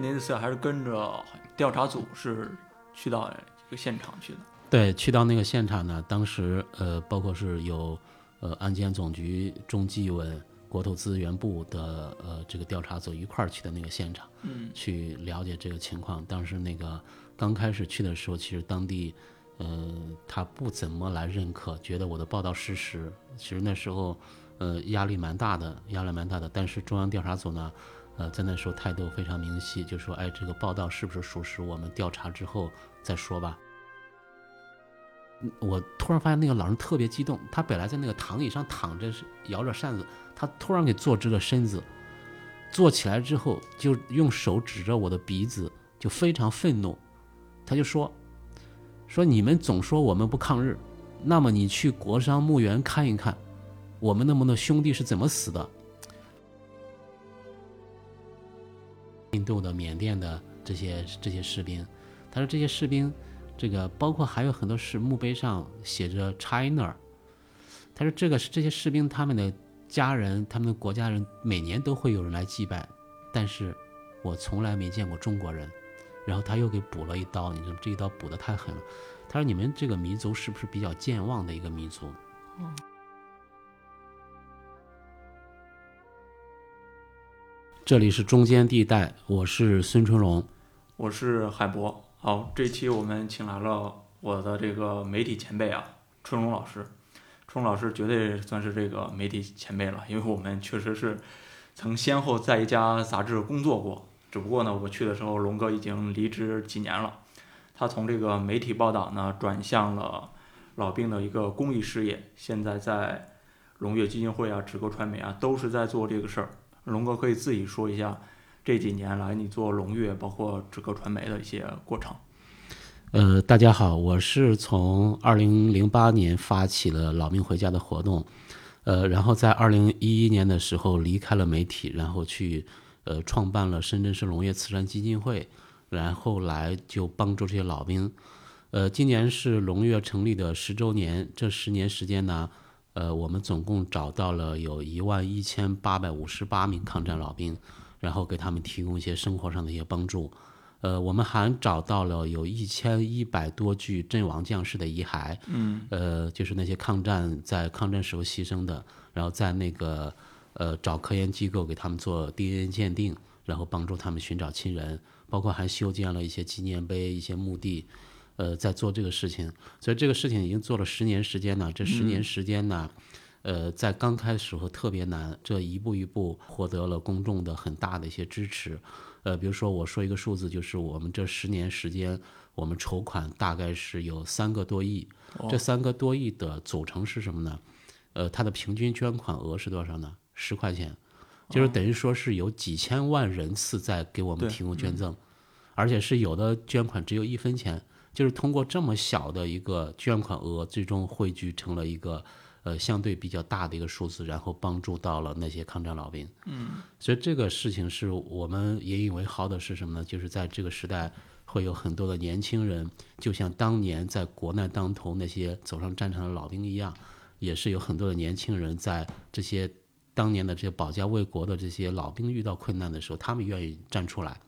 而且您这次还是跟着调查组是去到一个现场去的。对，去到那个现场呢，当时呃，包括是有呃安监总局、中纪委、国土资源部的呃这个调查组一块儿去的那个现场，嗯去了解这个情况。当时那个刚开始去的时候，其实当地呃他不怎么来认可，觉得我的报道失实。其实那时候呃压力蛮大的，压力蛮大的。但是中央调查组呢，呃在那时候态度非常明晰，就说哎这个报道是不是属实，我们调查之后再说吧。我突然发现那个老人特别激动，他本来在那个躺椅上躺着，摇着扇子，他突然给坐直了身子，坐起来之后就用手指着我的鼻子，就非常愤怒，他就说：“说你们总说我们不抗日，那么你去国殇墓园看一看，我们那么多兄弟是怎么死的。”印度的、缅甸的这些这些士兵，他说这些士兵。这个包括还有很多是墓碑上写着 China，他说这个是这些士兵他们的家人，他们的国家人每年都会有人来祭拜，但是我从来没见过中国人。然后他又给补了一刀，你说这一刀补的太狠了。他说你们这个民族是不是比较健忘的一个民族？嗯。这里是中间地带，我是孙春龙，我是海博。好，这期我们请来了我的这个媒体前辈啊，春龙老师。春龙老师绝对算是这个媒体前辈了，因为我们确实是曾先后在一家杂志工作过。只不过呢，我去的时候，龙哥已经离职几年了。他从这个媒体报道呢，转向了老兵的一个公益事业。现在在龙跃基金会啊、止戈传媒啊，都是在做这个事儿。龙哥可以自己说一下。这几年来，你做龙跃，包括止戈传媒的一些过程。呃，大家好，我是从二零零八年发起了老兵回家的活动，呃，然后在二零一一年的时候离开了媒体，然后去呃创办了深圳市龙跃慈善基金会，然后来就帮助这些老兵。呃，今年是龙跃成立的十周年，这十年时间呢，呃，我们总共找到了有一万一千八百五十八名抗战老兵。然后给他们提供一些生活上的一些帮助，呃，我们还找到了有一千一百多具阵亡将士的遗骸，嗯，呃，就是那些抗战在抗战时候牺牲的，然后在那个呃找科研机构给他们做 DNA 鉴定，然后帮助他们寻找亲人，包括还修建了一些纪念碑、一些墓地，呃，在做这个事情，所以这个事情已经做了十年时间了，这十年时间呢。呃，在刚开始时候特别难，这一步一步获得了公众的很大的一些支持。呃，比如说我说一个数字，就是我们这十年时间，我们筹款大概是有三个多亿。这三个多亿的组成是什么呢？呃，它的平均捐款额是多少呢？十块钱，就是等于说是有几千万人次在给我们提供捐赠，而且是有的捐款只有一分钱，就是通过这么小的一个捐款额，最终汇聚成了一个。呃，相对比较大的一个数字，然后帮助到了那些抗战老兵。嗯，所以这个事情是我们引以为豪的是什么呢？就是在这个时代，会有很多的年轻人，就像当年在国难当头那些走上战场的老兵一样，也是有很多的年轻人在这些当年的这些保家卫国的这些老兵遇到困难的时候，他们愿意站出来。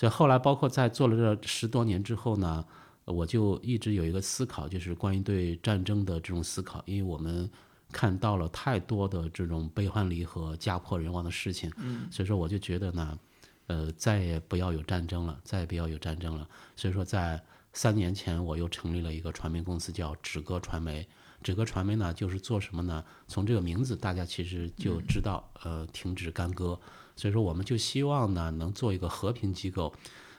所以后来，包括在做了这十多年之后呢。我就一直有一个思考，就是关于对战争的这种思考，因为我们看到了太多的这种悲欢离合、家破人亡的事情，嗯，所以说我就觉得呢，呃，再也不要有战争了，再也不要有战争了。所以说，在三年前，我又成立了一个传媒公司，叫止戈传媒。止戈传媒呢，就是做什么呢？从这个名字，大家其实就知道，呃，停止干戈。所以说，我们就希望呢，能做一个和平机构。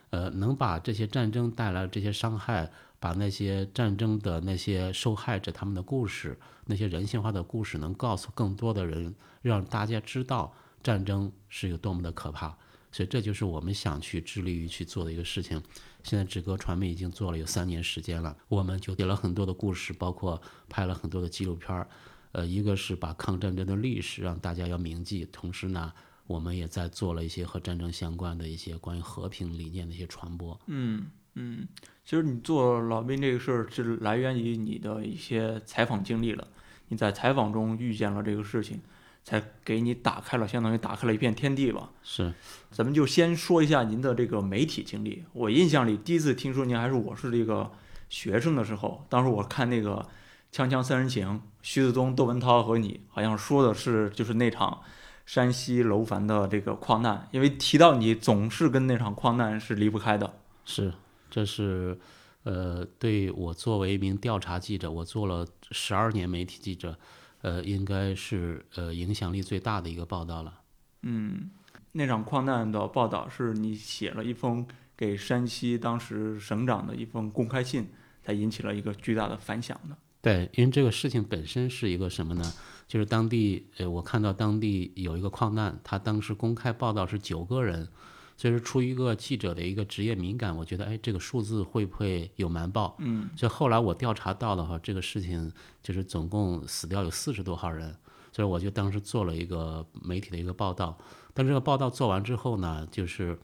呃，能把这些战争带来的这些伤害，把那些战争的那些受害者他们的故事，那些人性化的故事，能告诉更多的人，让大家知道战争是有多么的可怕。所以这就是我们想去致力于去做的一个事情。现在止戈传媒已经做了有三年时间了，我们就写了很多的故事，包括拍了很多的纪录片儿。呃，一个是把抗战争的历史让大家要铭记，同时呢。我们也在做了一些和战争相关的一些关于和平理念的一些传播。嗯嗯，其实你做老兵这个事儿是来源于你的一些采访经历了。你在采访中遇见了这个事情，才给你打开了，相当于打开了一片天地吧。是，咱们就先说一下您的这个媒体经历。我印象里第一次听说您还是我是这个学生的时候，当时我看那个《锵锵三人行》，徐子东、窦文涛和你，好像说的是就是那场山西楼烦的这个矿难，因为提到你总是跟那场矿难是离不开的。是，这是，呃，对我作为一名调查记者，我做了十二年媒体记者，呃，应该是呃影响力最大的一个报道了。嗯，那场矿难的报道是你写了一封给山西当时省长的一封公开信，才引起了一个巨大的反响的。对，因为这个事情本身是一个什么呢？就是当地，呃，我看到当地有一个矿难，他当时公开报道是九个人，所以说出于一个记者的一个职业敏感，我觉得，哎，这个数字会不会有瞒报？嗯，所以后来我调查到的话，这个事情就是总共死掉有四十多号人，所以我就当时做了一个媒体的一个报道。但这个报道做完之后呢，就是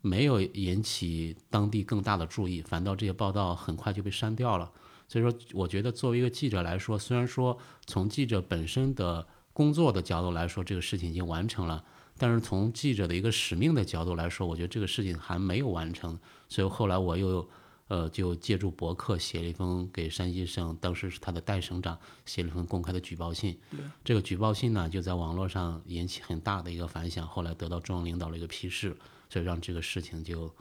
没有引起当地更大的注意，反倒这些报道很快就被删掉了。所以说，我觉得作为一个记者来说，虽然说从记者本身的工作的角度来说，这个事情已经完成了，但是从记者的一个使命的角度来说，我觉得这个事情还没有完成。所以后来我又呃就借助博客写了一封给山西省当时是他的代省长写了一封公开的举报信。这个举报信呢就在网络上引起很大的一个反响，后来得到中央领导的一个批示，所以让这个事情就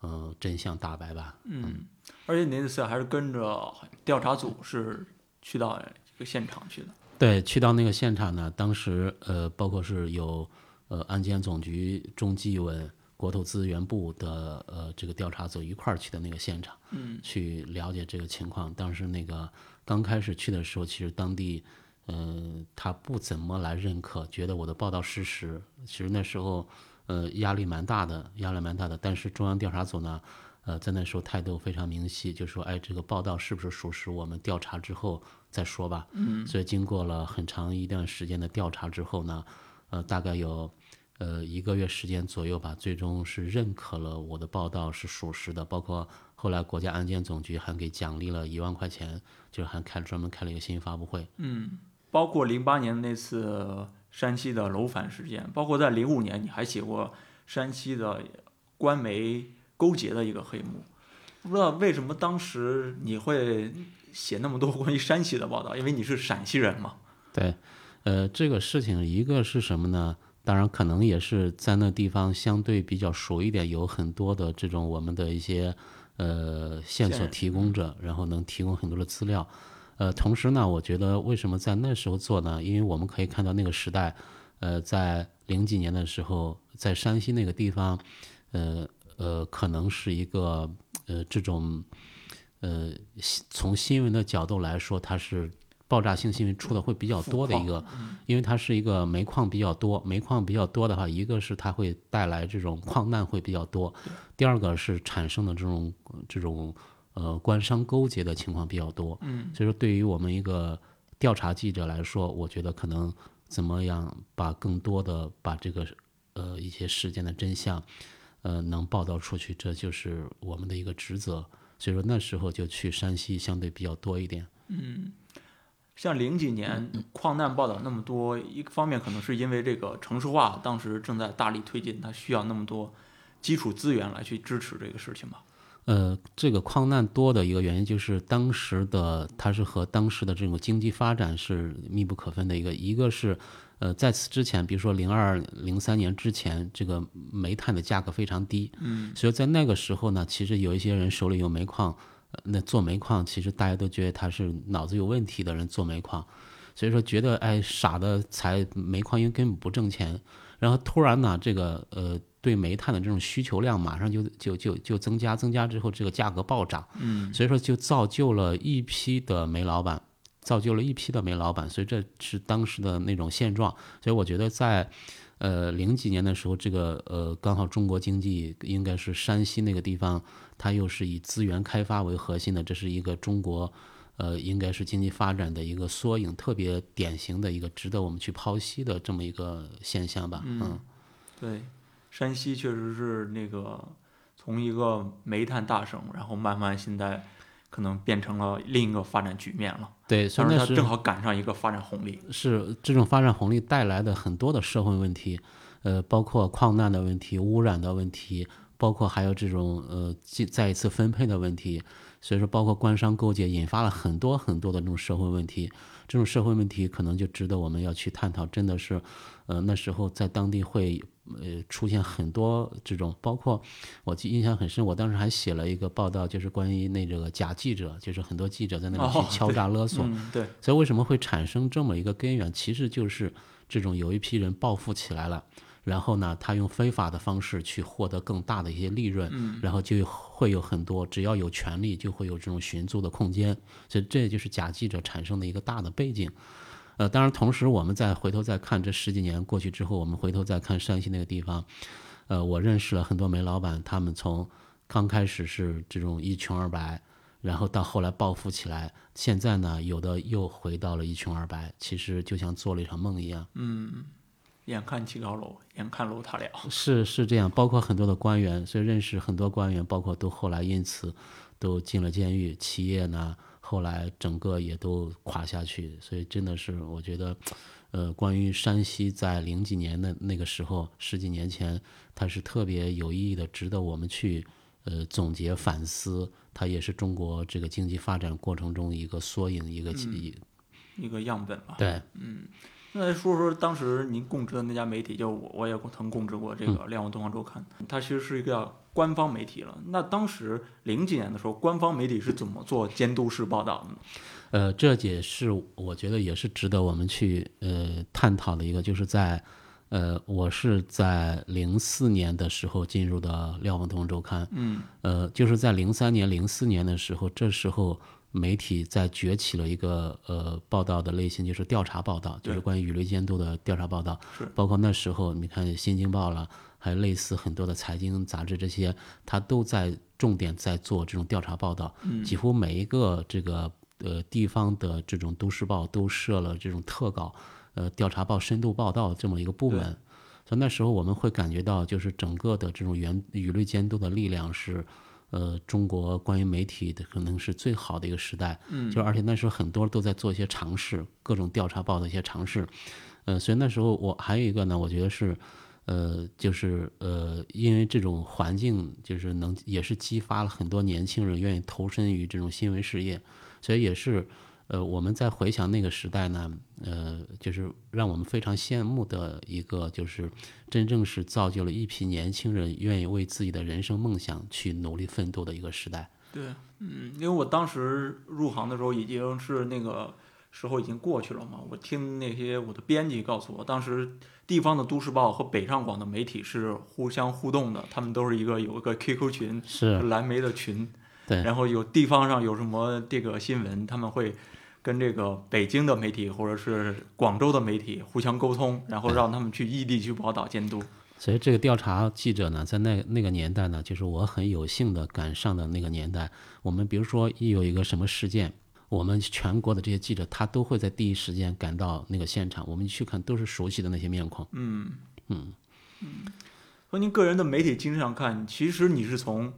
呃真相大白吧。嗯，而且您这次还是跟着调查组是去到这个现场去的。对，去到那个现场呢，当时呃，包括是有呃安监总局、中纪委、国土资源部的呃这个调查组一块儿去的那个现场，嗯，去了解这个情况。当时那个刚开始去的时候，其实当地呃他不怎么来认可，觉得我的报道失实。其实那时候呃压力蛮大的，压力蛮大的。但是中央调查组呢，呃在那时候态度非常明晰，就说哎这个报道是不是属实，我们调查之后再说吧。嗯，所以经过了很长一段时间的调查之后呢，呃，大概有呃一个月时间左右吧，最终是认可了我的报道是属实的，包括后来国家安监总局还给奖励了一万块钱，就是还开专门开了一个新闻发布会。嗯，包括零八年那次山西的楼烦事件，包括在零五年你还写过山西的官媒勾结的一个黑幕，不知道为什么当时你会写那么多关于山西的报道，因为你是陕西人嘛。对，呃，这个事情一个是什么呢？当然，可能也是在那地方相对比较熟一点，有很多的这种我们的一些呃线索提供者，然后能提供很多的资料。呃，同时呢，我觉得为什么在那时候做呢？因为我们可以看到那个时代，呃，在零几年的时候，在山西那个地方，呃呃，可能是一个呃这种呃从新闻的角度来说，它是爆炸性新闻出的会比较多的一个，因为它是一个煤矿比较多，煤矿比较多的话，一个是它会带来这种矿难会比较多，第二个是产生的这种这种呃官商勾结的情况比较多，嗯，所以说对于我们一个调查记者来说，我觉得可能怎么样把更多的把这个呃一些事件的真相呃能报道出去，这就是我们的一个职责。所以说那时候就去山西相对比较多一点。嗯像零几年矿难报道那么多，一个方面可能是因为这个城市化当时正在大力推进，它需要那么多基础资源来去支持这个事情吧。呃，这个矿难多的一个原因就是当时的它是和当时的这种经济发展是密不可分的一个，一个是呃在此之前，比如说零二零三年之前，这个煤炭的价格非常低，嗯，所以在那个时候呢，其实有一些人手里有煤矿，呃那做煤矿其实大家都觉得他是脑子有问题的人做煤矿，所以说觉得哎傻的才煤矿因为根本不挣钱，然后突然呢这个呃对煤炭的这种需求量马上就就就就增加，增加之后这个价格暴涨，嗯，所以说就造就了一批的煤老板，造就了一批的煤老板，所以这是当时的那种现状。所以我觉得在呃零几年的时候，这个呃刚好中国经济应该是山西那个地方，它又是以资源开发为核心的，这是一个中国。呃，应该是经济发展的一个缩影，特别典型的一个值得我们去剖析的这么一个现象吧。嗯，对，山西确实是那个从一个煤炭大省，然后慢慢现在可能变成了另一个发展局面了。对，所以但是那是它正好赶上一个发展红利。是这种发展红利带来的很多的社会问题，呃，包括矿难的问题、污染的问题，包括还有这种呃再再一次分配的问题，所以说包括官商勾结，引发了很多很多的这种社会问题。这种社会问题可能就值得我们要去探讨，真的是，呃，那时候在当地会呃出现很多这种，包括我记印象很深，我当时还写了一个报道，就是关于那个假记者，就是很多记者在那里哦去敲诈勒索，嗯，对，所以为什么会产生这么一个根源？其实就是这种有一批人暴富起来了，然后呢，他用非法的方式去获得更大的一些利润，然后就会有很多只要有权利，就会有这种寻租的空间，所以这就是假记者产生的一个大的背景。呃，当然，同时我们再回头再看这十几年过去之后，我们回头再看山西那个地方，呃，我认识了很多煤老板，他们从刚开始是这种一穷二白，然后到后来暴富起来，现在呢，有的又回到了一穷二白，其实就像做了一场梦一样。嗯眼看起高楼，眼看楼塌了。是是这样，包括很多的官员，所以认识很多官员，包括都后来因此都进了监狱，企业呢后来整个也都垮下去，所以真的是我觉得，呃，关于山西在零几年的那个时候，十几年前，它是特别有意义的，值得我们去呃总结反思，它也是中国这个经济发展过程中一个缩影，一个一、一个样本吧。对。嗯那说说当时您供职的那家媒体，就我我也曾供职过这个《瞭望东方周刊》，它其实是一个官方媒体了。那当时零几年的时候，官方媒体是怎么做监督式报道的呢？呃，这也是我觉得也是值得我们去呃探讨的一个，就是在呃，我是在零四年的时候进入的《瞭望东方周刊》，嗯，呃，就是在零三年、零四年的时候，这时候媒体在崛起了一个呃报道的类型，就是调查报道，就是关于舆论监督的调查报道是。包括那时候你看《新京报》了，还有类似很多的财经杂志这些，它都在重点在做这种调查报道。嗯几乎每一个这个呃地方的这种都市报都设了这种特稿，呃调查报深度报道这么一个部门。所以那时候我们会感觉到，就是整个的这种原舆论监督的力量是，呃，中国关于媒体的可能是最好的一个时代。嗯，就而且那时候很多都在做一些尝试，各种调查报的一些尝试。呃，所以那时候我还有一个呢，我觉得是，呃，就是呃，因为这种环境，就是能也是激发了很多年轻人愿意投身于这种新闻事业，所以也是，呃，我们在回想那个时代呢，呃，就是让我们非常羡慕的一个，就是真正是造就了一批年轻人愿意为自己的人生梦想去努力奋斗的一个时代。对，嗯，因为我当时入行的时候已经是那个时候已经过去了嘛。我听那些我的编辑告诉我，当时地方的都市报和北上广的媒体是互相互动的，他们都是一个有一个 QQ 群，是蓝莓的群，对然后有地方上有什么这个新闻，他们会跟这个北京的媒体或者是广州的媒体互相沟通，然后让他们去异地去报道监督。所以这个调查记者呢，在那那个年代呢，就是我很有幸的赶上的那个年代。我们比如说一有一个什么事件，我们全国的这些记者他都会在第一时间赶到那个现场，我们去看都是熟悉的那些面孔。嗯嗯从您个人的媒体经历上看，其实你是从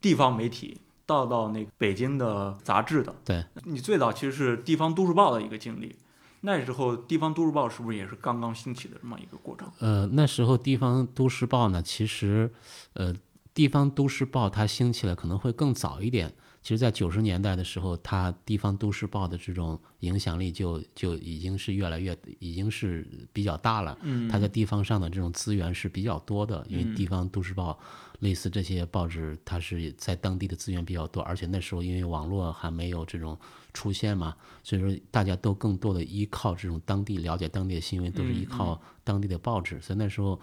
地方媒体到到那个北京的杂志的。对，你最早其实是地方都市报的一个经历。那时候地方都市报是不是也是刚刚兴起的这么一个过程？呃，那时候地方都市报呢，其实，呃，地方都市报它兴起来可能会更早一点。其实，在九十年代的时候，它地方都市报的这种影响力就就已经是越来越，已经是比较大了。嗯。它在地方上的这种资源是比较多的，因为地方都市报类似这些报纸，它是在当地的资源比较多，而且那时候因为网络还没有这种出现嘛，所以说大家都更多的依靠这种当地了解当地的新闻，都是依靠当地的报纸，所以那时候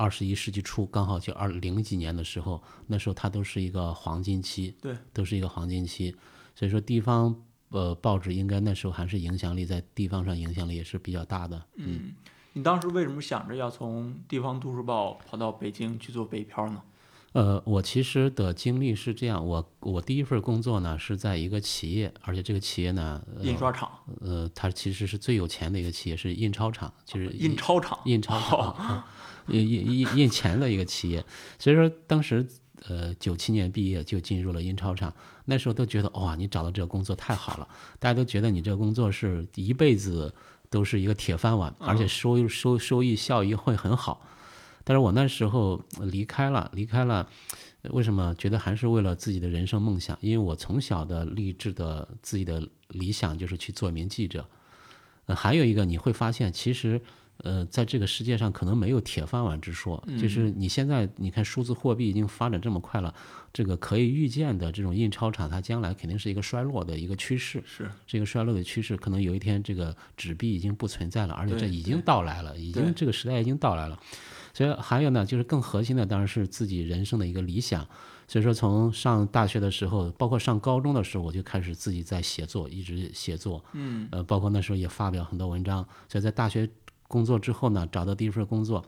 二十一世纪初刚好就二零几年的时候，那时候它都是一个黄金期，对，都是一个黄金期，所以说地方呃报纸应该那时候还是影响力在地方上影响力也是比较大的，嗯，你当时为什么想着要从地方都市报跑到北京去做北漂呢？呃，我其实的经历是这样，我我第一份工作呢是在一个企业，而且这个企业呢，呃印刷厂、呃，它其实是最有钱的一个企业，是印钞厂，就是印钞厂。印钞 厂，啊印印印印钱的一个企业。所以说当时呃九七年毕业就进入了印钞厂，那时候都觉得哇，你找到这个工作太好了，大家都觉得你这个工作是一辈子都是一个铁饭碗，而且收收收益效益会很好。但是我那时候离开了，离开了，为什么？觉得还是为了自己的人生梦想，因为我从小的励志的自己的理想就是去做一名记者。呃，还有一个你会发现，其实。呃，在这个世界上可能没有铁饭碗之说，就是你现在你看数字货币已经发展这么快了，这个可以预见的这种印钞厂，它将来肯定是一个衰落的一个趋势。是这个衰落的趋势，可能有一天这个纸币已经不存在了，而且这已经到来了，已经这个时代已经到来了。所以还有呢，就是更核心的当然是自己人生的一个理想。所以说从上大学的时候，包括上高中的时候，我就开始自己在写作，一直写作。嗯。呃，包括那时候也发表很多文章。所以在大学。工作之后呢，找到第一份工作，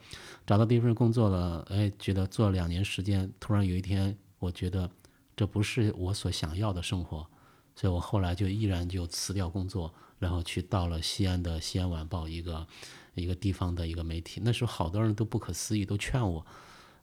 找到第一份工作了，哎，觉得做了两年时间，突然有一天，我觉得这不是我所想要的生活，所以我后来就毅然就辞掉工作，然后去到了西安的《西安晚报》一个一个地方的一个媒体。那时候好多人都不可思议，都劝我，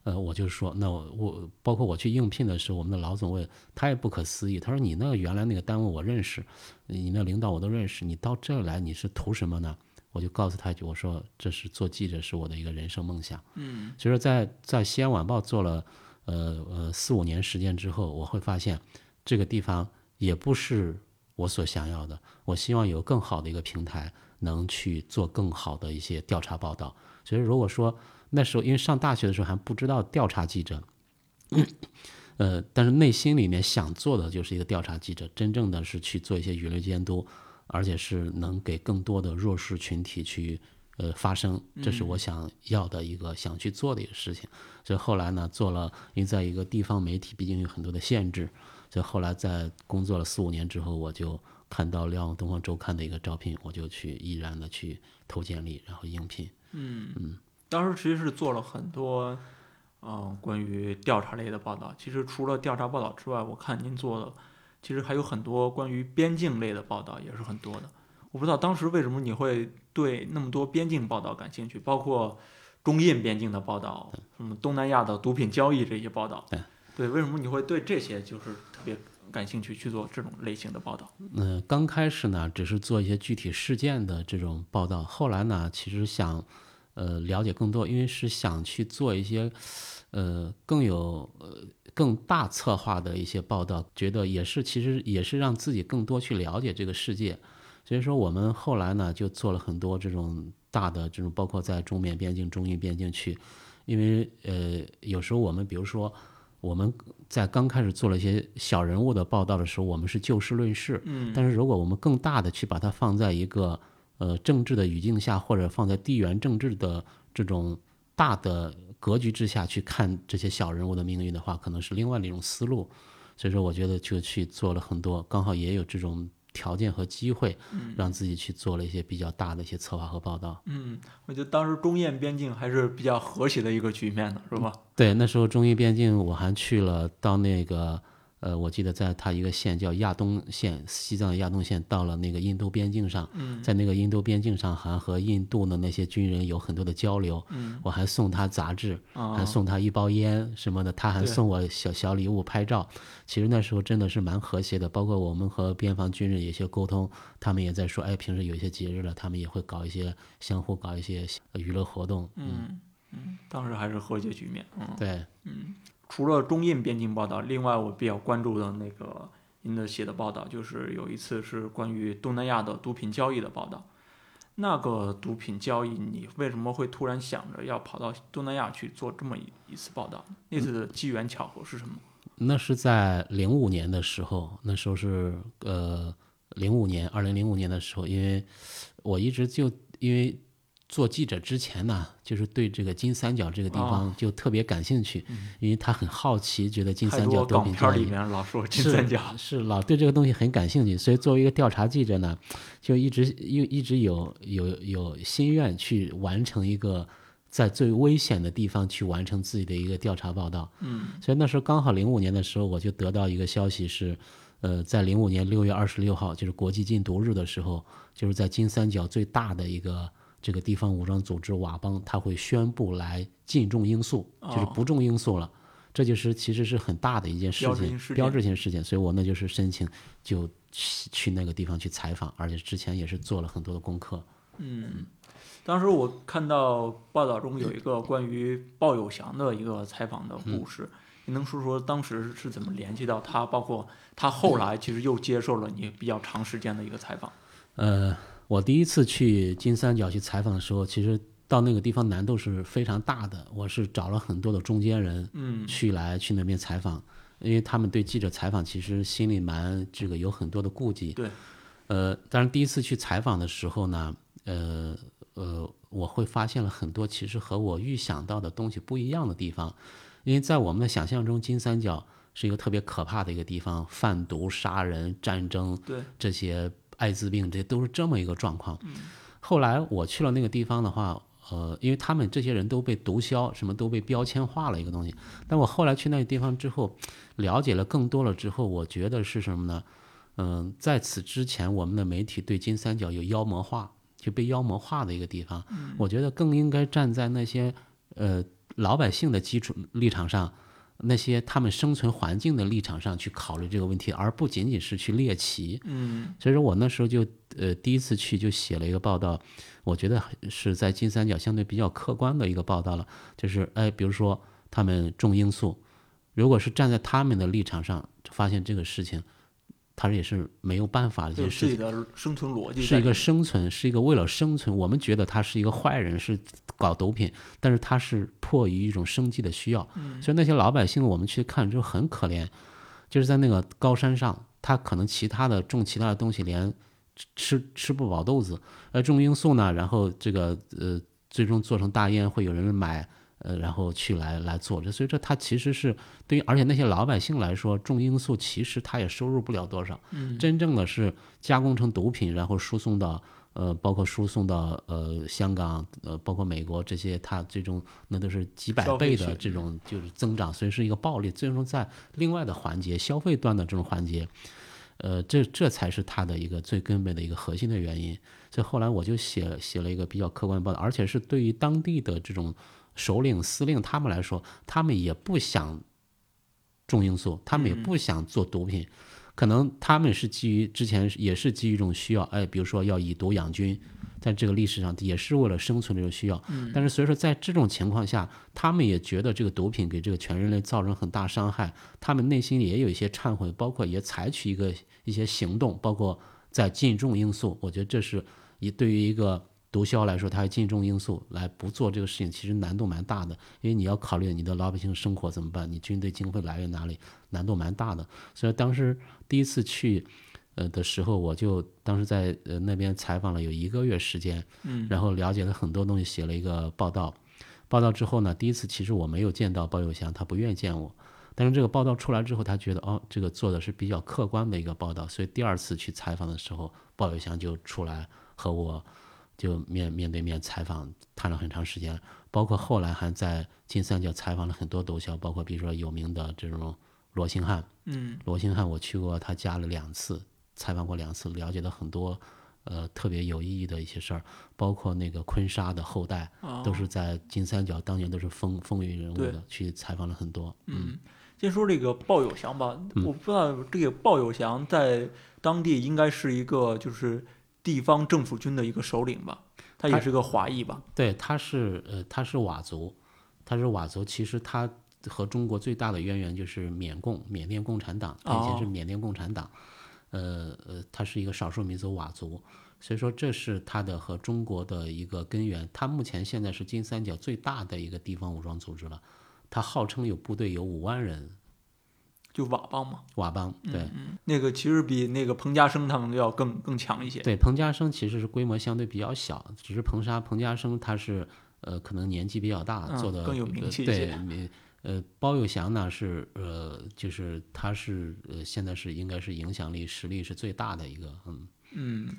呃，我就说，那我我包括我去应聘的时候，我们的老总问，他也不可思议，他说你那个原来那个单位我认识，你那领导我都认识，你到这儿来你是图什么呢？我就告诉他一句，我说这是做记者是我的一个人生梦想。嗯，所以说在在西安晚报做了呃呃四五年时间之后，我会发现这个地方也不是我所想要的。我希望有更好的一个平台，能去做更好的一些调查报道。所以如果说那时候因为上大学的时候还不知道调查记者，呃，但是内心里面想做的就是一个调查记者，真正的是去做一些舆论监督。而且是能给更多的弱势群体去呃发声，这是我想要的一个想去做的一个事情。所以后来呢，做了，因为在一个地方媒体，毕竟有很多的限制，所以后来在工作了四五年之后，我就看到《辽东方周刊》的一个招聘，我就去毅然的去投简历，然后应聘。嗯嗯，当时其实是做了很多嗯关于调查类的报道。其实除了调查报道之外，我看您做的。其实还有很多关于边境类的报道也是很多的，我不知道当时为什么你会对那么多边境报道感兴趣，包括中印边境的报道，什么东南亚的毒品交易这些报道，对，为什么你会对这些就是特别感兴趣去做这种类型的报道？嗯，刚开始呢只是做一些具体事件的这种报道，后来呢其实想呃了解更多，因为是想去做一些呃更有呃。更大策划的一些报道，觉得也是，其实也是让自己更多去了解这个世界。所以说，我们后来呢，就做了很多这种大的这种，包括在中缅边境、中印边境去。因为呃，有时候我们比如说我们在刚开始做了一些小人物的报道的时候，我们是就事论事。嗯。但是如果我们更大的去把它放在一个呃政治的语境下，或者放在地缘政治的这种大的。格局之下去看这些小人物的命运的话，可能是另外的一种思路。所以说，我觉得就去做了很多，刚好也有这种条件和机会，让自己去做了一些比较大的一些策划和报道。嗯，我觉得当时中印边境还是比较和谐的一个局面的，是吧？对，那时候中印边境我还去了到那个。呃，我记得在他一个县叫亚东县，西藏的亚东县，到了那个印度边境上，在那个印度边境上还和印度的那些军人有很多的交流。我还送他杂志，还送他一包烟什么的，他还送我小小礼物拍照。其实那时候真的是蛮和谐的，包括我们和边防军人有些沟通，他们也在说，哎，平时有一些节日了，他们也会搞一些相互搞一些娱乐活动。嗯嗯，当时还是和谐局面。嗯，对，嗯。除了中印边境报道，另外我比较关注的那个您的写的报道，就是有一次是关于东南亚的毒品交易的报道。那个毒品交易，你为什么会突然想着要跑到东南亚去做这么一一次报道？那次的机缘巧合是什么？那是在零五年的时候，那时候是呃零五年，二零零五年的时候，因为我一直就因为。做记者之前呢，就是对这个金三角这个地方就特别感兴趣，因为他很好奇，觉得金三角毒品交易里面老说金三角是老对这个东西很感兴趣，所以作为一个调查记者呢，就一直一一直有有有心愿去完成一个在最危险的地方去完成自己的一个调查报道。嗯，所以那时候刚好零五年的时候，我就得到一个消息是，呃，在零五年六月二十六号，就是国际禁毒日的时候，就是在金三角最大的一个。这个地方武装组织佤邦，他会宣布来禁种罂粟，就是不种罂粟了。这就是其实是很大的一件事情，标志性事件所以我那就是申请就去去那个地方去采访，而且之前也是做了很多的功课。嗯当时我看到报道中有一个关于鲍有祥的一个采访的故事，你能说说当时是怎么联系到他？包括他后来其实又接受了你比较长时间的一个采访。呃，我第一次去金三角去采访的时候，其实到那个地方难度是非常大的。我是找了很多的中间人，嗯去来去那边采访，因为他们对记者采访其实心里蛮这个有很多的顾忌。对，呃，当然第一次去采访的时候呢，呃呃，我会发现了很多其实和我预想到的东西不一样的地方，因为在我们的想象中，金三角是一个特别可怕的一个地方，贩毒、杀人、战争，对，这些艾滋病，这都是这么一个状况。后来我去了那个地方的话，呃，因为他们这些人都被毒枭，什么都被标签化了一个东西。但我后来去那个地方之后，了解了更多了之后，我觉得是什么呢？嗯、在此之前，我们的媒体对金三角有妖魔化，就被妖魔化的一个地方。我觉得更应该站在那些呃老百姓的基础立场上，那些他们生存环境的立场上去考虑这个问题，而不仅仅是去猎奇。嗯所以说我那时候就呃第一次去就写了一个报道，我觉得是在金三角相对比较客观的一个报道了，就是哎，比如说他们种罂粟，如果是站在他们的立场上，发现这个事情，他也是没有办法的一就件事情。是自己的生存逻辑是一个生存，是一个为了生存。我们觉得他是一个坏人，是搞毒品，但是他是迫于一种生计的需要。所以那些老百姓，我们去看就很可怜，就是在那个高山上，他可能其他的种其他的东西连吃吃不饱肚子，而种罂粟呢，然后这个呃最终做成大烟会有人买。呃，然后去来来做这，所以这它其实是对于，而且那些老百姓来说，种罂粟其实他也收入不了多少，真正的是加工成毒品，然后输送到呃，包括输送到呃香港，呃，包括美国这些，它最终那都是几百倍的这种就是增长，所以是一个暴利。最终在另外的环节，消费端的这种环节，呃，这这才是它的一个最根本的一个核心的原因。所以后来我就写写了一个比较客观的报道，而且是对于当地的这种首领、司令他们来说，他们也不想种罂粟，他们也不想做毒品。可能他们是基于之前也是基于一种需要，哎，比如说要以毒养军，在这个历史上也是为了生存这种需要。但是所以说在这种情况下，他们也觉得这个毒品给这个全人类造成很大伤害，他们内心里也有一些忏悔，包括也采取一个一些行动，包括在禁种罂粟。我觉得这是一对于一个毒枭来说，他要尽重因素来不做这个事情，其实难度蛮大的，因为你要考虑你的老百姓生活怎么办，你军队经费来源哪里，难度蛮大的。所以当时第一次去，呃的时候，我就当时在呃那边采访了有一个月时间，嗯，然后了解了很多东西，写了一个报道。报道之后呢，第一次其实我没有见到鲍有祥，他不愿意见我。但是这个报道出来之后，他觉得哦，这个做的是比较客观的一个报道，所以第二次去采访的时候，鲍有祥就出来和我就面面对面采访，谈了很长时间，包括后来还在金三角采访了很多毒枭，包括比如说有名的这种罗兴汉，嗯。罗兴汉我去过他家了两次，采访过两次，了解了很多呃特别有意义的一些事儿，包括那个昆沙的后代，都是在金三角当年都是风风云人物的，去采访了很多。嗯，先说这个鲍有祥吧，我不知道这个鲍有祥在当地应该是一个就是地方政府军的一个首领吧，他也是个华裔吧？对，他是呃他是佤族，他是佤族，其实他和中国最大的渊源就是缅共，缅甸共产党，他以前是哦缅甸共产党，呃呃，他是一个少数民族佤族。所以说，这是他的和中国的一个根源。他目前现在是金三角最大的一个地方武装组织了，他号称有部队有五万人，就佤邦嘛。佤邦对。那个其实比那个彭家声他们要更更强一些。对，彭家声其实是规模相对比较小，只是彭沙彭家声他是呃可能年纪比较大，嗯做的更有名气一些，对呃包有祥呢是呃就是他是呃现在是应该是影响力实力是最大的一个，嗯嗯，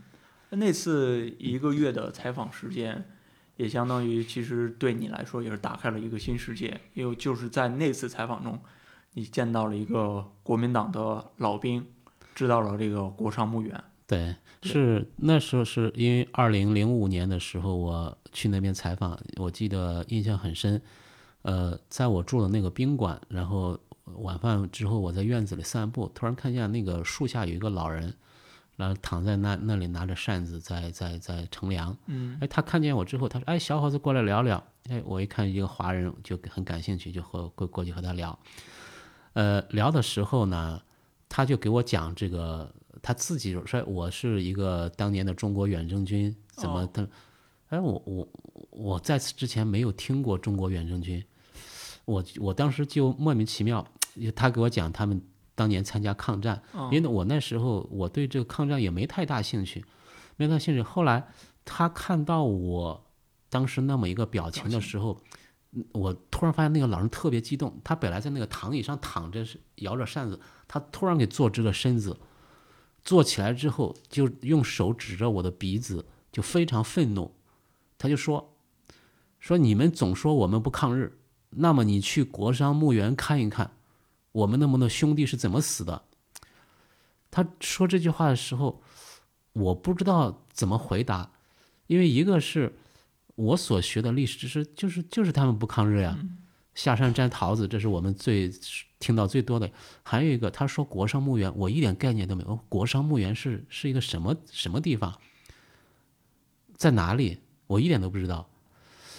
那次一个月的采访时间，也相当于其实对你来说也是打开了一个新世界，因为就是在那次采访中，你见到了一个国民党的老兵，知道了这个国殇墓园。对，是那时候是因为二零零五年的时候我去那边采访，我记得印象很深。呃，在我住的那个宾馆，然后晚饭之后我在院子里散步，突然看见那个树下有一个老人，然后躺在那那里拿着扇子在在在乘凉。嗯哎，他看见我之后，他说：“哎，小伙子，过来聊聊。”哎，我一看一个华人，就很感兴趣，就和过过去和他聊。呃，聊的时候呢，他就给我讲这个他自己说，我是一个当年的中国远征军，怎么哦的？哎，我我我在此之前没有听过中国远征军，我我当时就莫名其妙，他给我讲他们当年参加抗战，哦因为我那时候我对这个抗战也没太大兴趣，没太大兴趣。后来他看到我当时那么一个表情的时候，嗯我突然发现那个老人特别激动，他本来在那个躺椅上躺着，摇着扇子，他突然给坐直了身子，坐起来之后就用手指着我的鼻子，就非常愤怒，他就说说你们总说我们不抗日，那么你去国殇墓园看一看，我们那么多兄弟是怎么死的。他说这句话的时候，我不知道怎么回答，因为一个是我所学的历史知识，就是就是他们不抗日呀，下山摘桃子，这是我们最听到最多的。还有一个，他说国殇墓园，我一点概念都没有。国殇墓园是是一个什么什么地方，在哪里？我一点都不知道。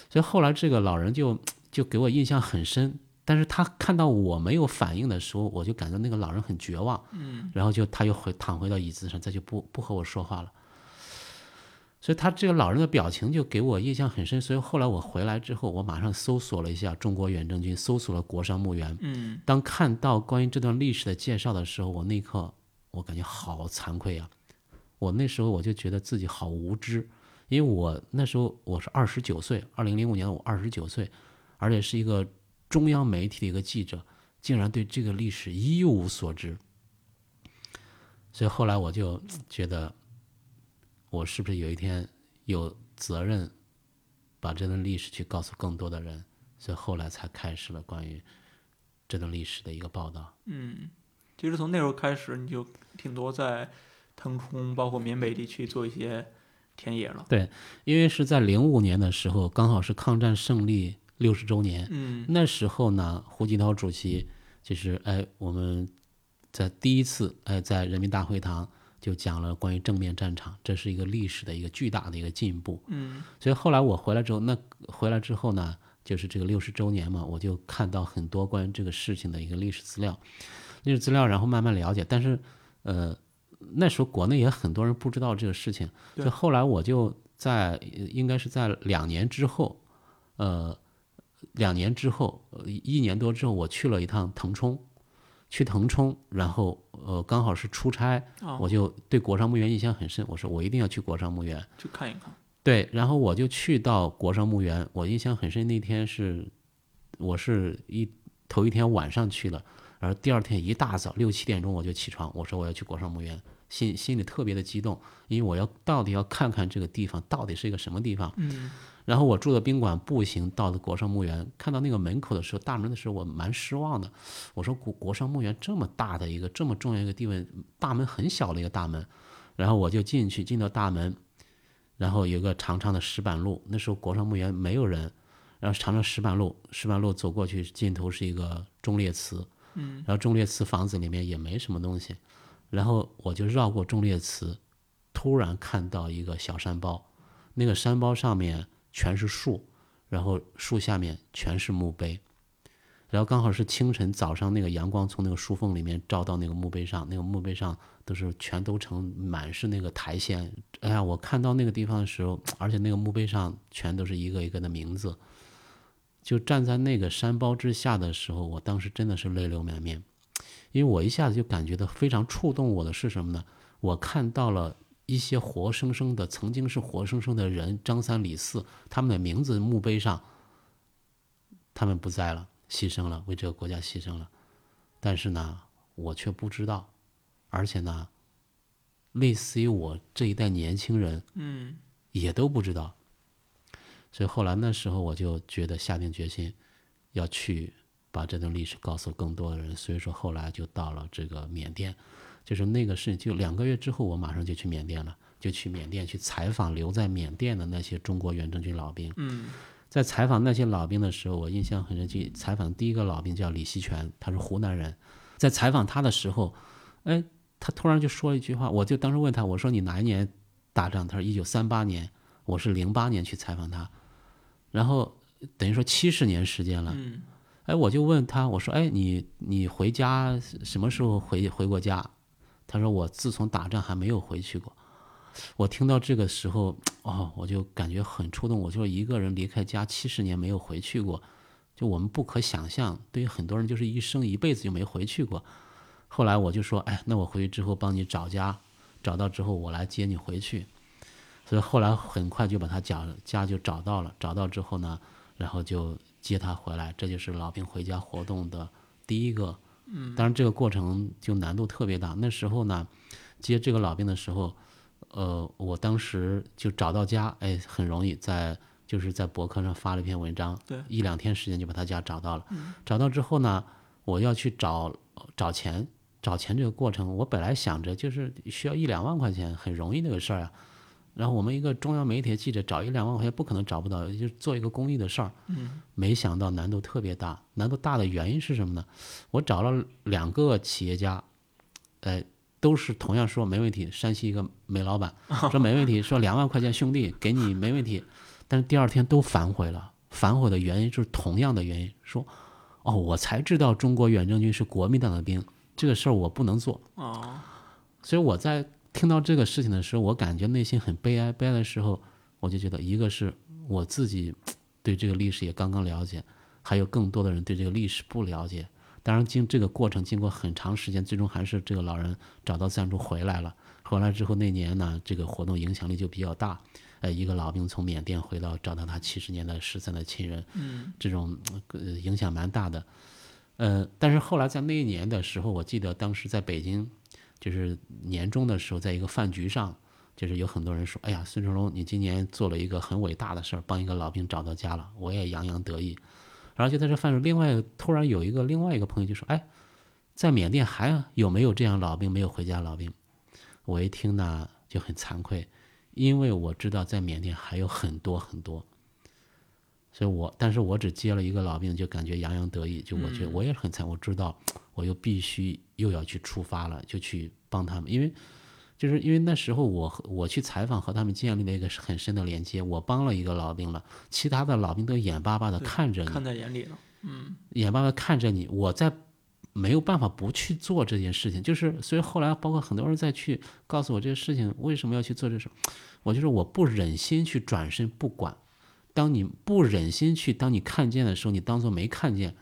所以后来这个老人就就给我印象很深，但是他看到我没有反应的时候，我就感觉那个老人很绝望。嗯然后就他又回躺回到椅子上，再就不不和我说话了。所以他这个老人的表情就给我印象很深。所以后来我回来之后，我马上搜索了一下中国远征军，搜索了国殇墓园。嗯当看到关于这段历史的介绍的时候，我那一刻我感觉好惭愧啊！我那时候我就觉得自己好无知，因为我那时候我是二十九岁，二零零五年我二十九岁，而且是一个中央媒体的一个记者，竟然对这个历史一无所知。所以后来我就觉得，我是不是有一天有责任把这段历史去告诉更多的人？所以后来才开始了关于这段历史的一个报道。嗯，其实从那时候开始，你就挺多在腾冲，包括缅北地区做一些田野了。对因为是在零五年的时候，刚好是抗战胜利六十周年。嗯那时候呢，胡锦涛主席就是哎，我们在第一次哎在人民大会堂就讲了关于正面战场，这是一个历史的一个巨大的一个进步。嗯所以后来我回来之后，那回来之后呢，就是这个六十周年嘛，我就看到很多关于这个事情的一个历史资料，历史资料，然后慢慢了解。但是，呃，那时候国内也很多人不知道这个事情，对就后来我就在应该是在两年之后，呃，两年之后，呃一年多之后，我去了一趟腾冲。去腾冲，然后呃，刚好是出差，啊，我就对国殇墓园印象很深。我说我一定要去国殇墓园，去看一看。对，然后我就去到国殇墓园，我印象很深。那天是我是一头一天晚上去的，然后第二天一大早六七点钟我就起床，我说我要去国殇墓园，心心里特别的激动，因为我要到底要看看这个地方到底是一个什么地方。嗯然后我住的宾馆步行到的国殇墓园，看到那个门口的时候，大门的时候，我蛮失望的。我说国国殇墓园这么大的一个这么重要一个地位，大门很小的一个大门，然后我就进去，进到大门，然后有个长长的石板路，那时候国殇墓园没有人，然后长长石板路，石板路走过去，尽头是一个忠烈祠，嗯然后忠烈祠房子里面也没什么东西，然后我就绕过重列祠，突然看到一个小山包，那个山包上面全是树，然后树下面全是墓碑，然后刚好是清晨早上那个阳光从那个树缝里面照到那个墓碑上，那个墓碑上都是全都成满是那个苔藓。哎呀，我看到那个地方的时候，而且那个墓碑上全都是一个一个的名字，就站在那个山包之下的时候，我当时真的是泪流满面，因为我一下子就感觉到非常触动我的是什么呢？我看到了一些活生生的，曾经是活生生的人，张三李四，他们的名字墓碑上，他们不在了，牺牲了，为这个国家牺牲了，但是呢，我却不知道，而且呢，类似于我这一代年轻人嗯也都不知道，所以后来那时候我就觉得下定决心要去把这段历史告诉更多的人，所以说后来就到了这个缅甸，就是那个事，就两个月之后，我马上就去缅甸了，就去缅甸去采访留在缅甸的那些中国远征军老兵。嗯在采访那些老兵的时候，我印象很深。去采访第一个老兵叫李希全，他是湖南人。在采访他的时候，哎，他突然就说了一句话，我就当时问他，我说你哪一年打仗？他说一九三八年。我是零八年去采访他，然后等于说七十年时间了。嗯，哎，我就问他，我说，哎，你你回家什么时候回回过家？他说我自从打仗还没有回去过。我听到这个时候，哦，我就感觉很触动。我就说一个人离开家七十年没有回去过，就我们不可想象。对于很多人就是一生一辈子就没回去过。后来我就说，哎，那我回去之后帮你找家，找到之后我来接你回去。所以后来很快就把他家家就找到了，找到之后呢，然后就接他回来，这就是老兵回家活动的第一个。嗯，当然这个过程就难度特别大。那时候呢，接这个老兵的时候，呃，我当时就找到家，哎，很容易，在就是在博客上发了一篇文章，对，一两天时间就把他家找到了。嗯，找到之后呢，我要去找找钱，找钱这个过程，我本来想着就是需要一两万块钱，很容易那个事儿啊。然后我们一个中央媒体记者找一两万块钱不可能找不到，就做一个公益的事儿。嗯，没想到难度特别大。难度大的原因是什么呢？我找了两个企业家，呃，都是同样说没问题。山西一个煤老板说没问题，说两万块钱兄弟给你没问题。但是第二天都反悔了，反悔的原因就是同样的原因，说哦，我才知道中国远征军是国民党的兵，这个事儿我不能做。哦，所以我在。听到这个事情的时候，我感觉内心很悲哀。悲哀的时候，我就觉得，一个是我自己对这个历史也刚刚了解，还有更多的人对这个历史不了解。当然，经这个过程经过很长时间，最终还是这个老人找到赞助回来了。回来之后那年呢，这个活动影响力就比较大。呃，一个老兵从缅甸回到，找到他七十年的失散的亲人，嗯，这种呃影响蛮大的。呃，但是后来在那一年的时候，我记得当时在北京。就是年终的时候，在一个饭局上，就是有很多人说：“哎呀，孙成龙，你今年做了一个很伟大的事儿，帮一个老兵找到家了。”我也洋洋得意。然后就在这饭桌，另外突然有一个另外一个朋友就说：“哎，在缅甸还有没有这样老兵没有回家老兵？”我一听呢就很惭愧，因为我知道在缅甸还有很多很多。所以我，但是我只接了一个老兵，就感觉洋洋得意。就我觉得我也很惨，我知道我又必须又要去出发了，就去帮他们。因为，就是因为那时候我我去采访和他们建立了一个很深的连接。我帮了一个老兵了，其他的老兵都眼巴巴的看着你，看在眼里了。嗯，眼巴巴看着你，我在没有办法不去做这件事情。就是所以后来包括很多人再去告诉我这个事情为什么要去做这事，我就是我不忍心去转身不管。当你不忍心去，当你看见的时候，你当做没看见；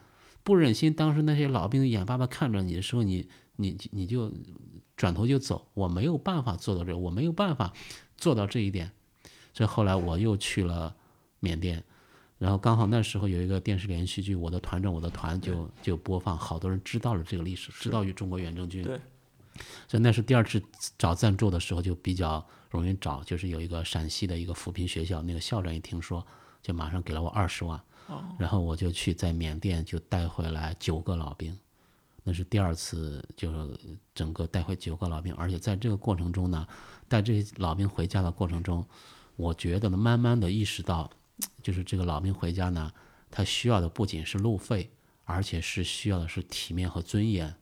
不忍心当时那些老兵眼巴巴看着你的时候，你你你就转头就走。我没有办法做到这，我没有办法做到这一点。所以后来我又去了缅甸，然后刚好那时候有一个电视连续剧《我的团长我的团》就就播放，好多人知道了这个历史，知道与中国远征军。对，所以那是第二次找赞助的时候就比较容易找，就是有一个陕西的一个扶贫学校，那个校长一听说。就马上给了我二十万，然后我就去在缅甸就带回来九个老兵，那是第二次，就是整个带回九个老兵，而且在这个过程中呢，带这些老兵回家的过程中，我觉得呢，慢慢的意识到，就是这个老兵回家呢，他需要的不仅是路费，而且是需要的是体面和尊严，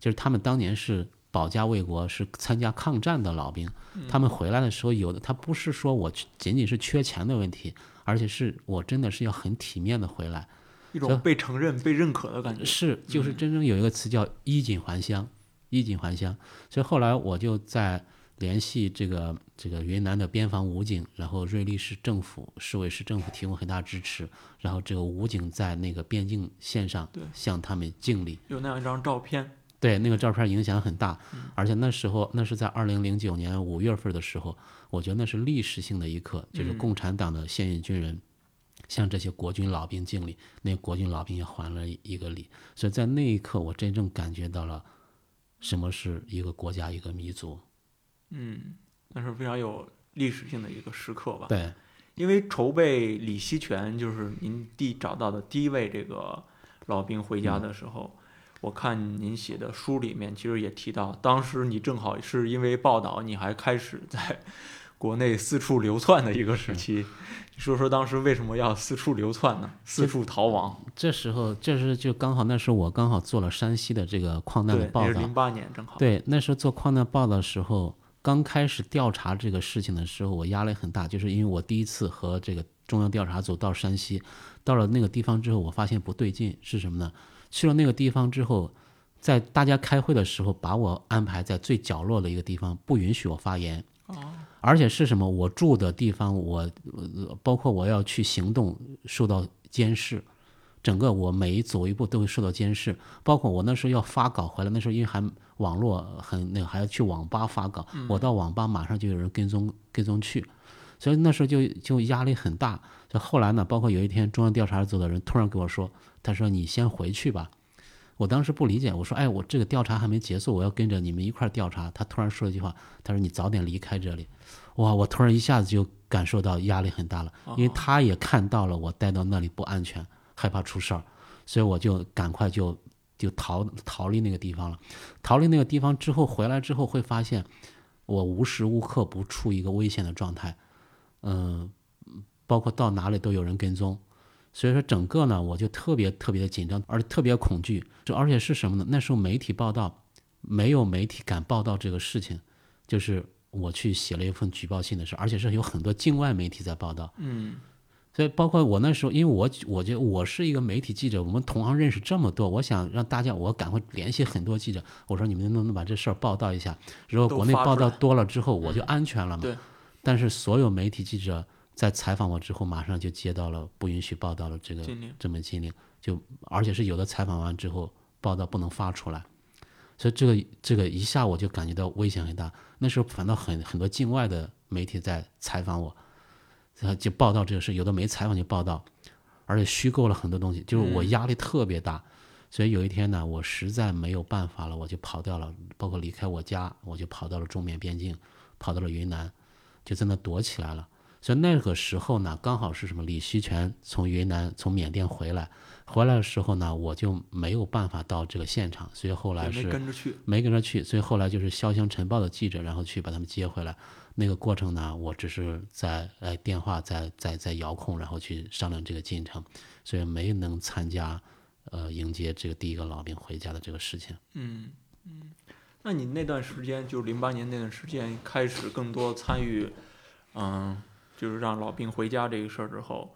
就是他们当年是。保家卫国是参加抗战的老兵，他们回来的时候，有的他不是说我仅仅是缺钱的问题，而且是我真的是要很体面的回来，一种被承认、被认可的感觉。是，就是真正有一个词叫衣锦还乡，衣锦还乡。所以后来我就在联系这个这个云南的边防武警，然后瑞丽市政府、市委市政府提供很大支持，然后这个武警在那个边境线上向他们敬礼，有那样一张照片。对那个照片影响很大，而且那时候那是在二零零九年五月份的时候，我觉得那是历史性的一刻，就是共产党的现役军人向这些国军老兵敬礼，那国军老兵也还了一个礼，所以在那一刻我真正感觉到了什么是一个国家一个民族。嗯，那是非常有历史性的一个时刻吧？对，因为筹备李希全就是您第找到的第一位这个老兵回家的时候。我看您写的书里面，其实也提到，当时你正好是因为报道，你还开始在国内四处流窜的一个时期。你说说当时为什么要四处流窜呢？四处逃亡？这时候，这是就刚好那时候我刚好做了山西的这个矿难的，报道。零八年正好。对，那时候做矿难报道的时候，刚开始调查这个事情的时候，我压力很大，就是因为我第一次和这个中央调查组到山西，到了那个地方之后，我发现不对劲，是什么呢？去了那个地方之后，在大家开会的时候，把我安排在最角落的一个地方，不允许我发言。而且是什么？我住的地方，我呃包括我要去行动，受到监视。整个我每一走一步都会受到监视，包括我那时候要发稿回来，那时候因为还网络很那个，还要去网吧发稿，我到网吧马上就有人跟踪跟踪去，所以那时候就就压力很大。就后来呢，包括有一天中央调查组的人突然跟我说，他说你先回去吧。我当时不理解，我说哎，我这个调查还没结束，我要跟着你们一块儿调查。他突然说了一句话，他说你早点离开这里。哇，我突然一下子就感受到压力很大了，因为他也看到了我待到那里不安全，害怕出事儿，所以我就赶快就就逃逃离那个地方了。逃离那个地方之后回来之后会发现，我无时无刻不处于一个危险的状态，嗯、包括到哪里都有人跟踪，所以说整个呢我就特别特别的紧张，而且特别恐惧。就而且是什么呢？那时候媒体报道没有媒体敢报道这个事情，就是我去写了一份举报信的事，而且是有很多境外媒体在报道。嗯，所以包括我那时候，因为我我觉得我是一个媒体记者，我们同行认识这么多，我想让大家我赶快联系很多记者，我说你们能不能把这事儿报道一下？如果国内报道多了之后，我就安全了嘛。对。但是所有媒体记者在采访我之后，马上就接到了不允许报道的这个这么禁令，就而且是有的采访完之后报道不能发出来，所以这个这个一下我就感觉到危险很大。那时候反倒很很多境外的媒体在采访我，然后就报道这个事，有的没采访就报道，而且虚构了很多东西，就是我压力特别大。所以有一天呢，我实在没有办法了，我就跑掉了，包括离开我家，我就跑到了中缅边境，跑到了云南，就在那躲起来了。所以那个时候呢，刚好是什么？李希全从云南从缅甸回来，回来的时候呢，我就没有办法到这个现场，所以后来是没跟着去。没跟着去，所以后来就是《潇湘晨报》的记者，然后去把他们接回来。那个过程呢，我只是在呃电话在在在遥控，然后去商量这个进程，所以没能参加呃迎接这个第一个老兵回家的这个事情。嗯嗯，那你那段时间，就是零八年那段时间，开始更多参与，嗯，就是让老兵回家这个事儿之后，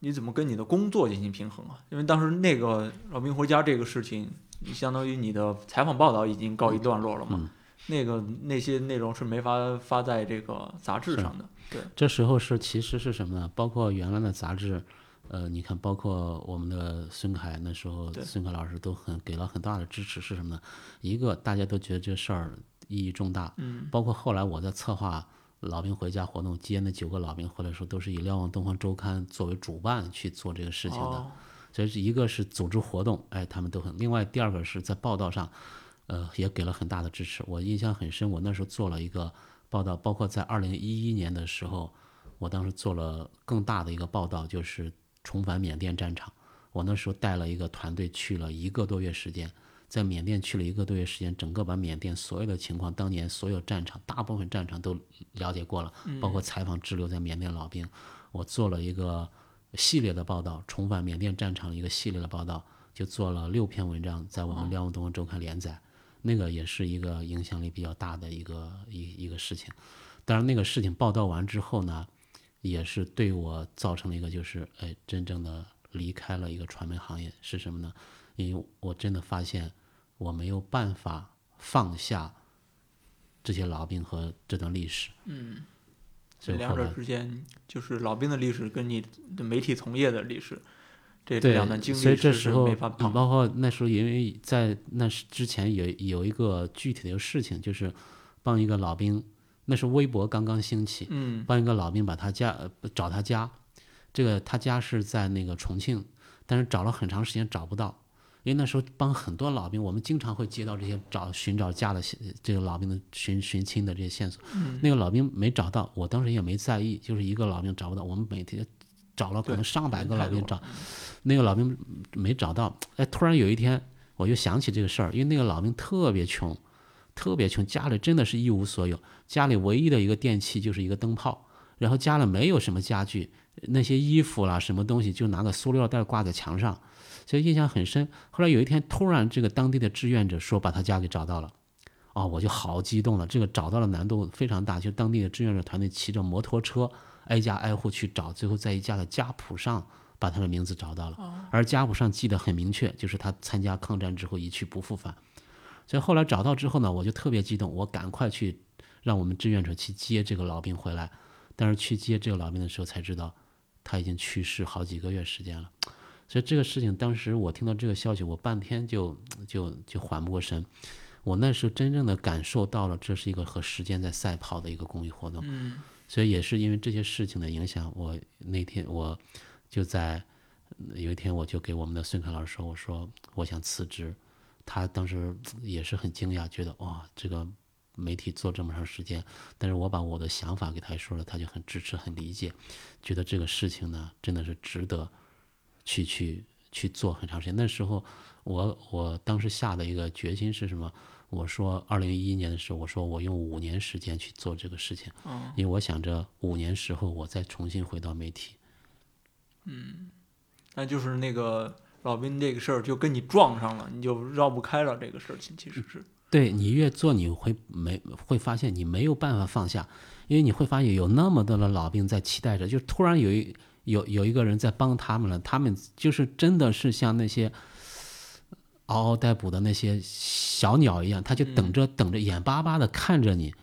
你怎么跟你的工作进行平衡啊？因为当时那个老兵回家这个事情，你相当于你的采访报道已经告一段落了嘛，嗯那个那些内容是没法发在这个杂志上的。对，这时候是其实是什么呢？包括原来的杂志，呃，你看，包括我们的孙凯那时候，孙凯老师都很给了很大的支持，是什么呢？一个大家都觉得这事儿意义重大，嗯，包括后来我在策划老兵回家活动，接那九个老兵回来的时候，都是以《瞭望东方周刊》作为主办去做这个事情的。哦，所以是一个是组织活动，哎，他们都很；另外第二个是在报道上，呃，也给了很大的支持。我印象很深，我那时候做了一个报道，包括在二零一一年的时候，我当时做了更大的一个报道，就是重返缅甸战场。我那时候带了一个团队去了一个多月时间，在缅甸去了一个多月时间，整个把缅甸所有的情况，当年所有战场，大部分战场都了解过了，包括采访滞留在缅甸老兵。我做了一个系列的报道，重返缅甸战场的一个系列的报道，就做了六篇文章，在我们《瞭望东方周刊》连载。那个也是一个影响力比较大的一个一一个事情。当然，那个事情报道完之后呢，也是对我造成了一个就是，哎，真正的离开了一个传媒行业是什么呢？因为我真的发现我没有办法放下这些老兵和这段历史。嗯，这两者之间，就是老兵的历史跟你的媒体从业的历史，这对两段经历所以这是时候没法碰。包括那时候，因为在那时之前有有一个具体的一个事情，就是帮一个老兵，那时候微博刚刚兴起，嗯帮一个老兵把他家呃找他家，这个他家是在那个重庆，但是找了很长时间找不到，因为那时候帮很多老兵，我们经常会接到这些找寻找家的这个老兵的寻寻亲的这些线索，嗯。那个老兵没找到，我当时也没在意，就是一个老兵找不到，我们每天找了可能上百个老兵找那个老兵没找到，哎，突然有一天我就想起这个事儿，因为那个老兵特别穷，特别穷，家里真的是一无所有，家里唯一的一个电器就是一个灯泡，然后家里没有什么家具，那些衣服啦什么东西就拿个塑料袋挂在墙上，所以印象很深。后来有一天，突然这个当地的志愿者说把他家给找到了，哦，我就好激动了。这个找到了难度非常大，就当地的志愿者团队骑着摩托车挨家挨户去找，最后在一家的家谱上把他的名字找到了，而家谱上记得很明确，就是他参加抗战之后一去不复返。所以后来找到之后呢，我就特别激动，我赶快去让我们志愿者去接这个老兵回来。但是去接这个老兵的时候才知道，他已经去世好几个月时间了。所以这个事情当时我听到这个消息，我半天就就就缓不过神。我那时候真正的感受到了，这是一个和时间在赛跑的一个公益活动。嗯所以也是因为这些事情的影响，我那天我就在有一天我就给我们的孙凯老师说，我说我想辞职。他当时也是很惊讶，觉得哇，这个媒体做这么长时间，但是我把我的想法给他说了，他就很支持、很理解，觉得这个事情呢真的是值得去去去做很长时间。那时候我我当时下的一个决心是什么？我说二零一一年的时候，我说我用五年时间去做这个事情，嗯因为我想着五年时候我再重新回到媒体。嗯那就是那个老兵这个事儿就跟你撞上了，你就绕不开了这个事情，其实是。对你越做，你会没会发现你没有办法放下，因为你会发现有那么多的老兵在期待着，就突然有一有有一个人在帮他们了，他们就是真的是像那些嗷嗷待哺的那些小鸟一样，他就等着、等着，眼巴巴的看着你，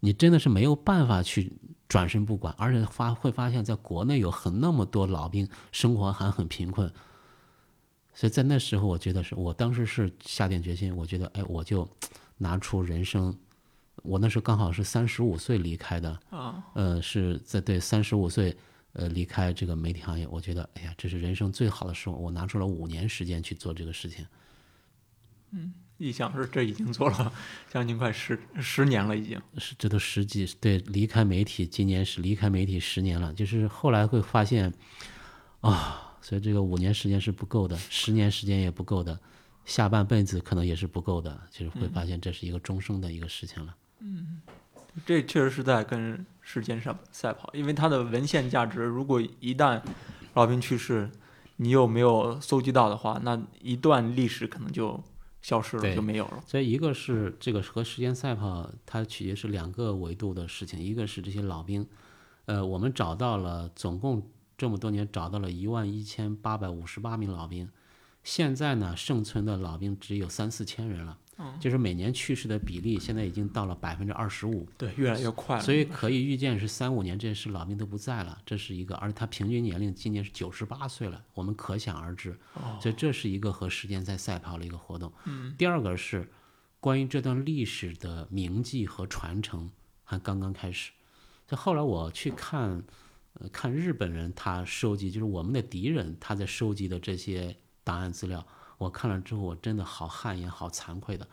你真的是没有办法去转身不管，而且发会发现在国内有很那么多老兵生活还很贫困。所以在那时候，我觉得是我当时是下定决心，我觉得，哎，我就拿出人生，我那时候刚好是三十五岁离开的，啊，呃，是在对三十五岁，呃，离开这个媒体行业，我觉得，哎呀，这是人生最好的时候，我拿出了五年时间去做这个事情。嗯一想是这已经做了将近快十十年了，已经。是，这都十几对离开媒体，今年是离开媒体十年了。就是后来会发现，啊，所以这个五年时间是不够的，十年时间也不够的，下半辈子可能也是不够的。就是会发现这是一个终生的一个事情了。这确实是在跟时间上赛跑，因为它的文献价值，如果一旦老兵去世，你又没有搜集到的话，那一段历史可能就消失了，就没有了。所以一个是这个和时间赛跑，它取决是两个维度的事情，一个是这些老兵，呃，我们找到了总共这么多年找到了一万一千八百五十八名老兵，现在呢剩存的老兵只有三四千人了，就是每年去世的比例现在已经到了百分之二十五，对，越来越快了。所以可以预见是三五年这些老兵都不在了，这是一个，而他平均年龄今年是九十八岁了，我们可想而知。哦所以这是一个和时间在赛跑的一个活动。第二个是关于这段历史的铭记和传承还刚刚开始。就后来我去看，呃，看日本人他收集，就是我们的敌人他在收集的这些档案资料，我看了之后，我真的好汗颜、好惭愧的。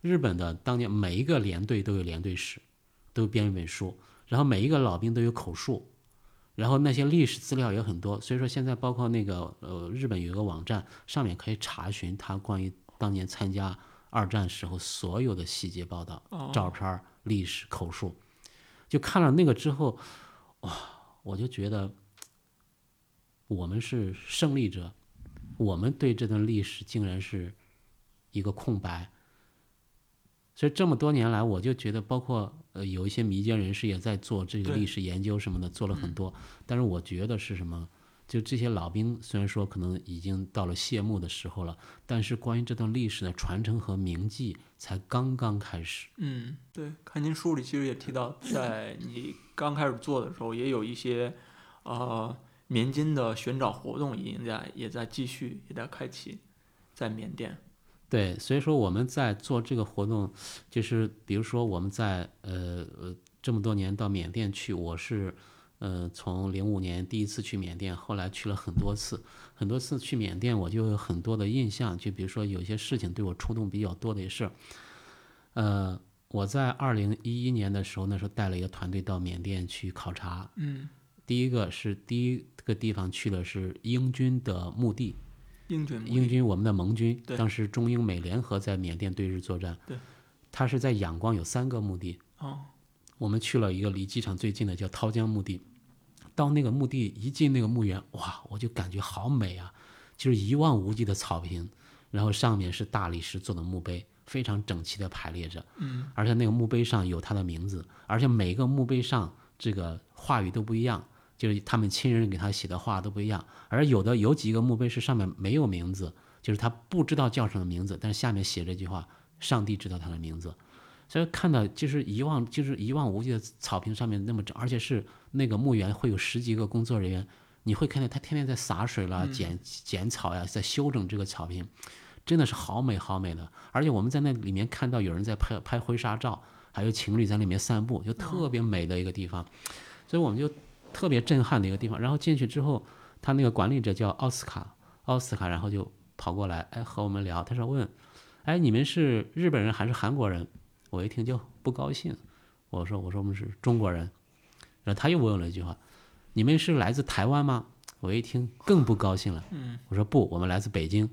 日本的当年每一个连队都有连队史，都编一本书，然后每一个老兵都有口述，然后那些历史资料也很多。所以说现在包括那个呃，日本有一个网站，上面可以查询他关于当年参加二战时候所有的细节报道、照片、历史口述。就看了那个之后，哇，我就觉得我们是胜利者，我们对这段历史竟然是一个空白。所以这么多年来，我就觉得，包括呃有一些民间人士也在做这个历史研究什么的，做了很多。但是我觉得是什么？就这些老兵虽然说可能已经到了谢幕的时候了，但是关于这段历史的传承和铭记才刚刚开始。嗯，对，看您书里其实也提到，在你刚开始做的时候，也有一些呃缅金的寻找活动已经在也在继续，也在开启，在缅甸。对，所以说我们在做这个活动，就是比如说我们在呃呃这么多年到缅甸去，我是呃从零五年第一次去缅甸，后来去了很多次，很多次去缅甸我就有很多的印象，就比如说有些事情对我触动比较多的也是，呃我在二零一一年的时候，那时候带了一个团队到缅甸去考察，嗯，第一个是第一个地方去的是英军的墓地，英军英军我们的盟军，当时中英美联合在缅甸对日作战。对，它是在仰光有三个墓地。哦，我们去了一个离机场最近的叫涛江墓地，到那个墓地一进那个墓园，哇，我就感觉好美啊，就是一望无际的草坪，然后上面是大理石做的墓碑，非常整齐的排列着。嗯，而且那个墓碑上有他的名字，而且每个墓碑上这个话语都不一样，就是他们亲人给他写的话都不一样。而有的有几个墓碑是上面没有名字，就是他不知道叫什么名字，但是下面写这句话，上帝知道他的名字。所以看到就是一望就是一望无际的草坪上面那么整，而且是那个墓园会有十几个工作人员，你会看见他天天在洒水啦、剪剪草呀，在修整这个草坪，真的是好美好美的。而且我们在那里面看到有人在拍拍婚纱照，还有情侣在里面散步，就特别美的一个地方。所以我们就特别震撼的一个地方。然后进去之后，他那个管理者叫奥斯卡，奥斯卡，然后就跑过来，哎，和我们聊。他说问，哎，你们是日本人还是韩国人？我一听就不高兴，我说我说我们是中国人，然后他又问了一句话，你们是来自台湾吗？我一听更不高兴了，我说不，我们来自北京，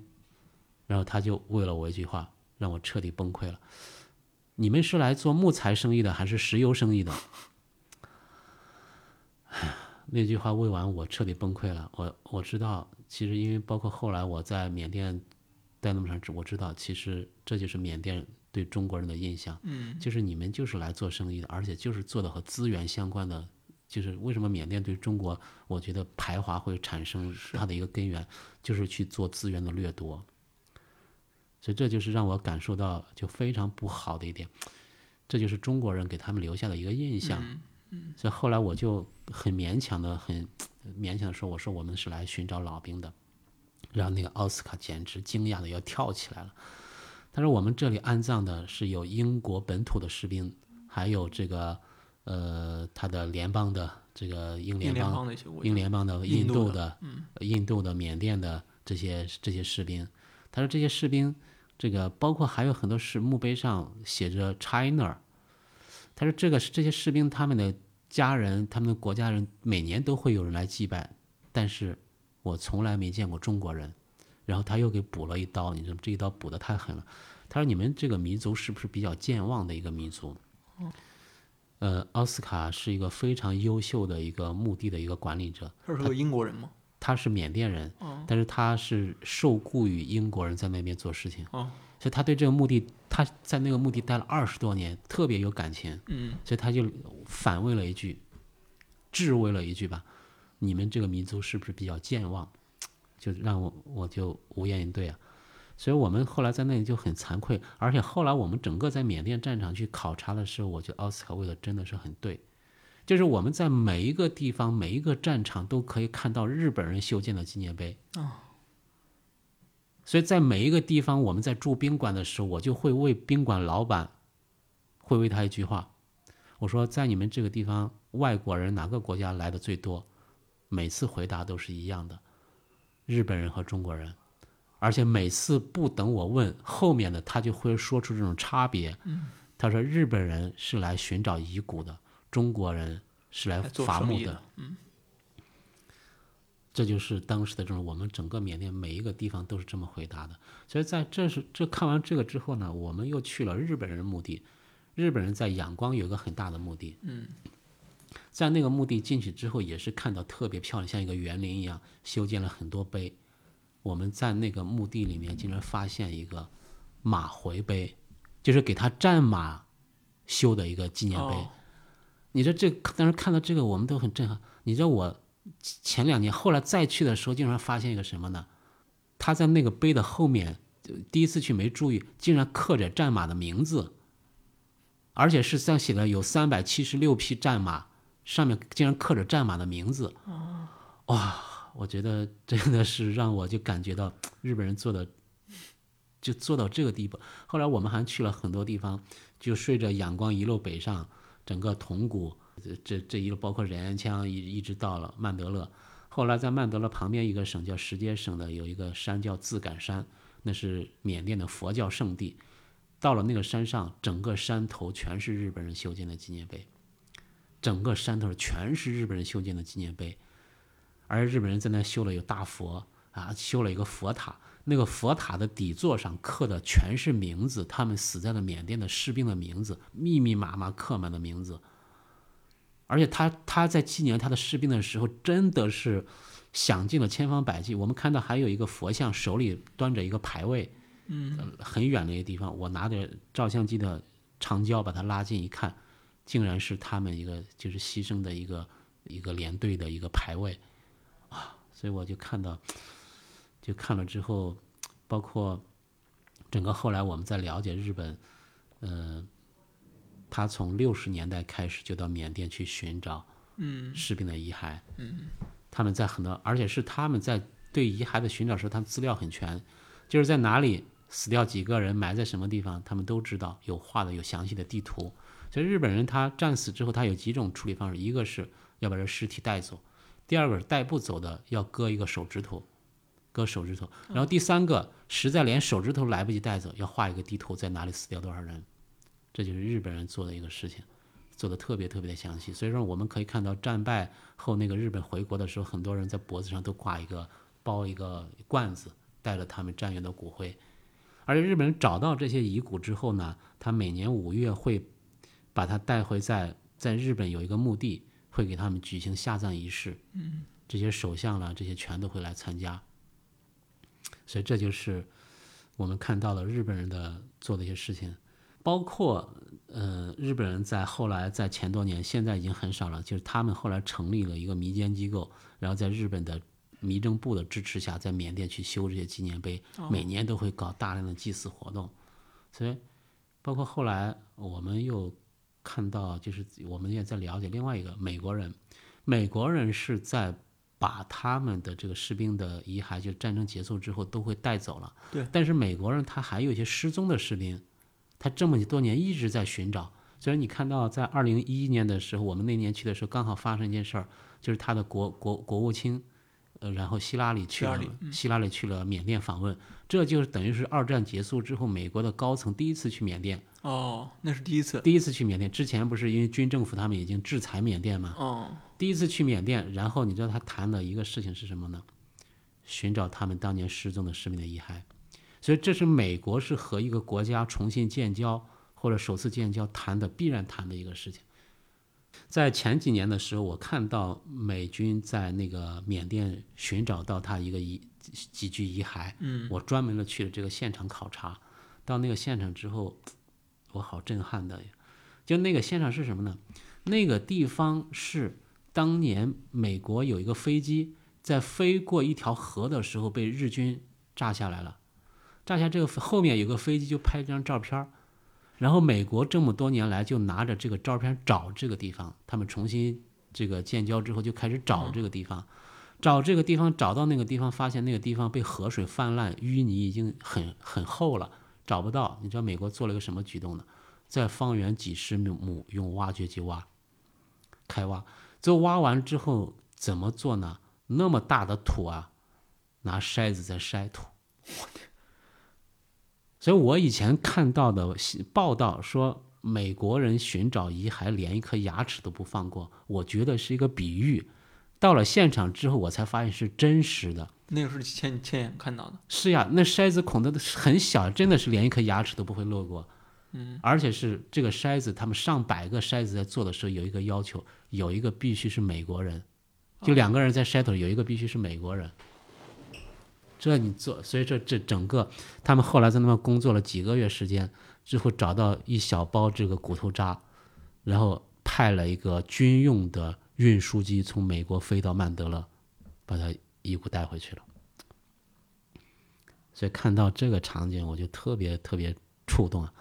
然后他就问了我一句话，让我彻底崩溃了，你们是来做木材生意的还是石油生意的？那句话问完我彻底崩溃了，我我知道，其实因为包括后来我在缅甸待那么长时间，我知道其实这就是缅甸。对中国人的印象，嗯，就是你们就是来做生意的，而且就是做的和资源相关的，就是为什么缅甸对中国，我觉得排华会产生它的一个根源，就是去做资源的掠夺，所以这就是让我感受到就非常不好的一点，这就是中国人给他们留下的一个印象，嗯，所以后来我就很勉强的很 勉强的说，我说我们是来寻找老兵的，然后那个奥斯卡简直惊讶的要跳起来了。他说：“我们这里安葬的是有英国本土的士兵，还有这个，呃，他的联邦的这个英联邦、英联邦的印度的、印度的、缅甸的这些这些士兵。他说这些士兵，这个包括还有很多是墓碑上写着 China。他说这个是这些士兵他们的家人、他们的国家人每年都会有人来祭拜，但是我从来没见过中国人。”然后他又给补了一刀，你说这一刀补的太狠了。他说：“你们这个民族是不是比较健忘的一个民族？”呃，奥斯卡是一个非常优秀的一个墓地的一个管理者。他是个英国人吗？他是缅甸人，但是他是受雇于英国人在那边做事情。哦，所以他对这个墓地，他在那个墓地待了二十多年，特别有感情。嗯，所以他就反问了一句，质问了一句吧：“你们这个民族是不是比较健忘？”就让我我就无言以对啊，所以我们后来在那里就很惭愧，而且后来我们整个在缅甸战场去考察的时候，我觉得奥斯卡问的真的是很对，就是我们在每一个地方每一个战场都可以看到日本人修建的纪念碑啊，所以在每一个地方我们在住宾馆的时候，我就会为宾馆老板会问他一句话，我说在你们这个地方外国人哪个国家来的最多？每次回答都是一样的。日本人和中国人，而且每次不等我问后面的，他就会说出这种差别。他说日本人是来寻找遗骨的，中国人是来伐木的。这就是当时的这种，我们整个缅甸每一个地方都是这么回答的。所以在这是这看完这个之后呢，我们又去了日本人墓地。日本人在仰光有一个很大的墓地。嗯。在那个墓地进去之后，也是看到特别漂亮，像一个园林一样，修建了很多碑。我们在那个墓地里面竟然发现一个马回碑，就是给他战马修的一个纪念碑。你说这当时看到这个，我们都很震撼。你知道我前两年后来再去的时候，竟然发现一个什么呢？他在那个碑的后面，第一次去没注意，竟然刻着战马的名字，而且是上写的有三百七十六匹战马。上面竟然刻着战马的名字，哇！我觉得真的是让我就感觉到日本人做的就做到这个地步。后来我们还去了很多地方，就顺着仰光一路北上，整个铜鼓这这一路包括仁安羌一一直到了曼德勒。后来在曼德勒旁边一个省叫石阶省的有一个山叫自感山，那是缅甸的佛教圣地。到了那个山上，整个山头全是日本人修建的纪念碑。整个山头全是日本人修建的纪念碑，而日本人在那修了有大佛，啊，修了一个佛塔。那个佛塔的底座上刻的全是名字，他们死在了缅甸的士兵的名字，密密麻麻刻满的名字。而且他他在纪念他的士兵的时候，真的是想尽了千方百计。我们看到还有一个佛像，手里端着一个牌位，嗯，很远的一个地方，我拿着照相机的长焦把它拉近一看，竟然是他们一个就是牺牲的一个一个连队的一个牌位，啊，所以我就看到。就看了之后，包括整个后来我们在了解日本，嗯，他从六十年代开始就到缅甸去寻找士兵的遗骸，嗯，他们在很多，而且是他们在对遗骸的寻找时候，他们资料很全，就是在哪里死掉几个人，埋在什么地方，他们都知道，有画的有详细的地图。所以日本人他战死之后，他有几种处理方式，一个是要把这尸体带走，第二个是带不走的要割一个手指头。割手指头，然后第三个实在连手指头来不及带走，要画一个地图，在哪里死掉多少人，这就是日本人做的一个事情，做的特别特别的详细。所以说我们可以看到战败后那个日本回国的时候，很多人在脖子上都挂一个包一个罐子，带着他们战友的骨灰。而且日本人找到这些遗骨之后呢，他每年五月会把它带回在在日本有一个墓地，会给他们举行下葬仪式。嗯，这些首相啦，这些全都会来参加。所以这就是我们看到了日本人的做的一些事情，包括呃日本人在后来在前多年，现在已经很少了，就是他们后来成立了一个民间机构，然后在日本的民政部的支持下，在缅甸去修这些纪念碑，每年都会搞大量的祭祀活动。所以包括后来我们又看到，就是我们也在了解另外一个美国人，美国人是在。把他们的这个士兵的遗骸，就战争结束之后都会带走了。对。但是美国人他还有一些失踪的士兵，他这么多年一直在寻找。虽然你看到在二零一一年的时候，我们那年去的时候刚好发生一件事儿，就是他的国国国务卿，呃，然后希拉里去了，希拉里去了缅甸访问，这就是等于是二战结束之后美国的高层第一次去缅甸。哦，那是第一次。第一次去缅甸之前不是因为军政府他们已经制裁缅甸吗？哦。第一次去缅甸，然后你知道他谈的一个事情是什么呢？寻找他们当年失踪的士兵的遗骸。所以这是美国是和一个国家重新建交或者首次建交谈的必然谈的一个事情。在前几年的时候，我看到美军在那个缅甸寻找到他一个遗几具遗骸，嗯，我专门的去了这个现场考察。到那个现场之后，我好震撼的呀，就那个现场是什么呢？那个地方是。当年美国有一个飞机在飞过一条河的时候被日军炸下来了，炸下这个后面有个飞机就拍张照片然后美国这么多年来就拿着这个照片找这个地方，他们重新这个建交之后就开始找这个地方，找这个地方找到那个地方，发现那个地方被河水泛滥，淤泥已经很很厚了，找不到。你知道美国做了个什么举动呢？在方圆几十亩用挖掘机挖，开挖。最后挖完之后怎么做呢？那么大的土啊，拿筛子在筛土。我天！所以我以前看到的报道说，美国人寻找遗骸连一颗牙齿都不放过，我觉得是一个比喻。到了现场之后，我才发现是真实的。那个是亲亲眼看到的。是呀，那筛子孔的很小，真的是连一颗牙齿都不会漏过。嗯，而且是这个筛子，他们上百个筛子在做的时候有一个要求。有一个必须是美国人，就两个人在筛头，有一个必须是美国人。这你做，所以这这整个，他们后来在那边工作了几个月时间，最后找到一小包这个骨头渣，然后派了一个军用的运输机从美国飞到曼德勒，把他遗骨带回去了。所以看到这个场景，我就特别特别触动啊。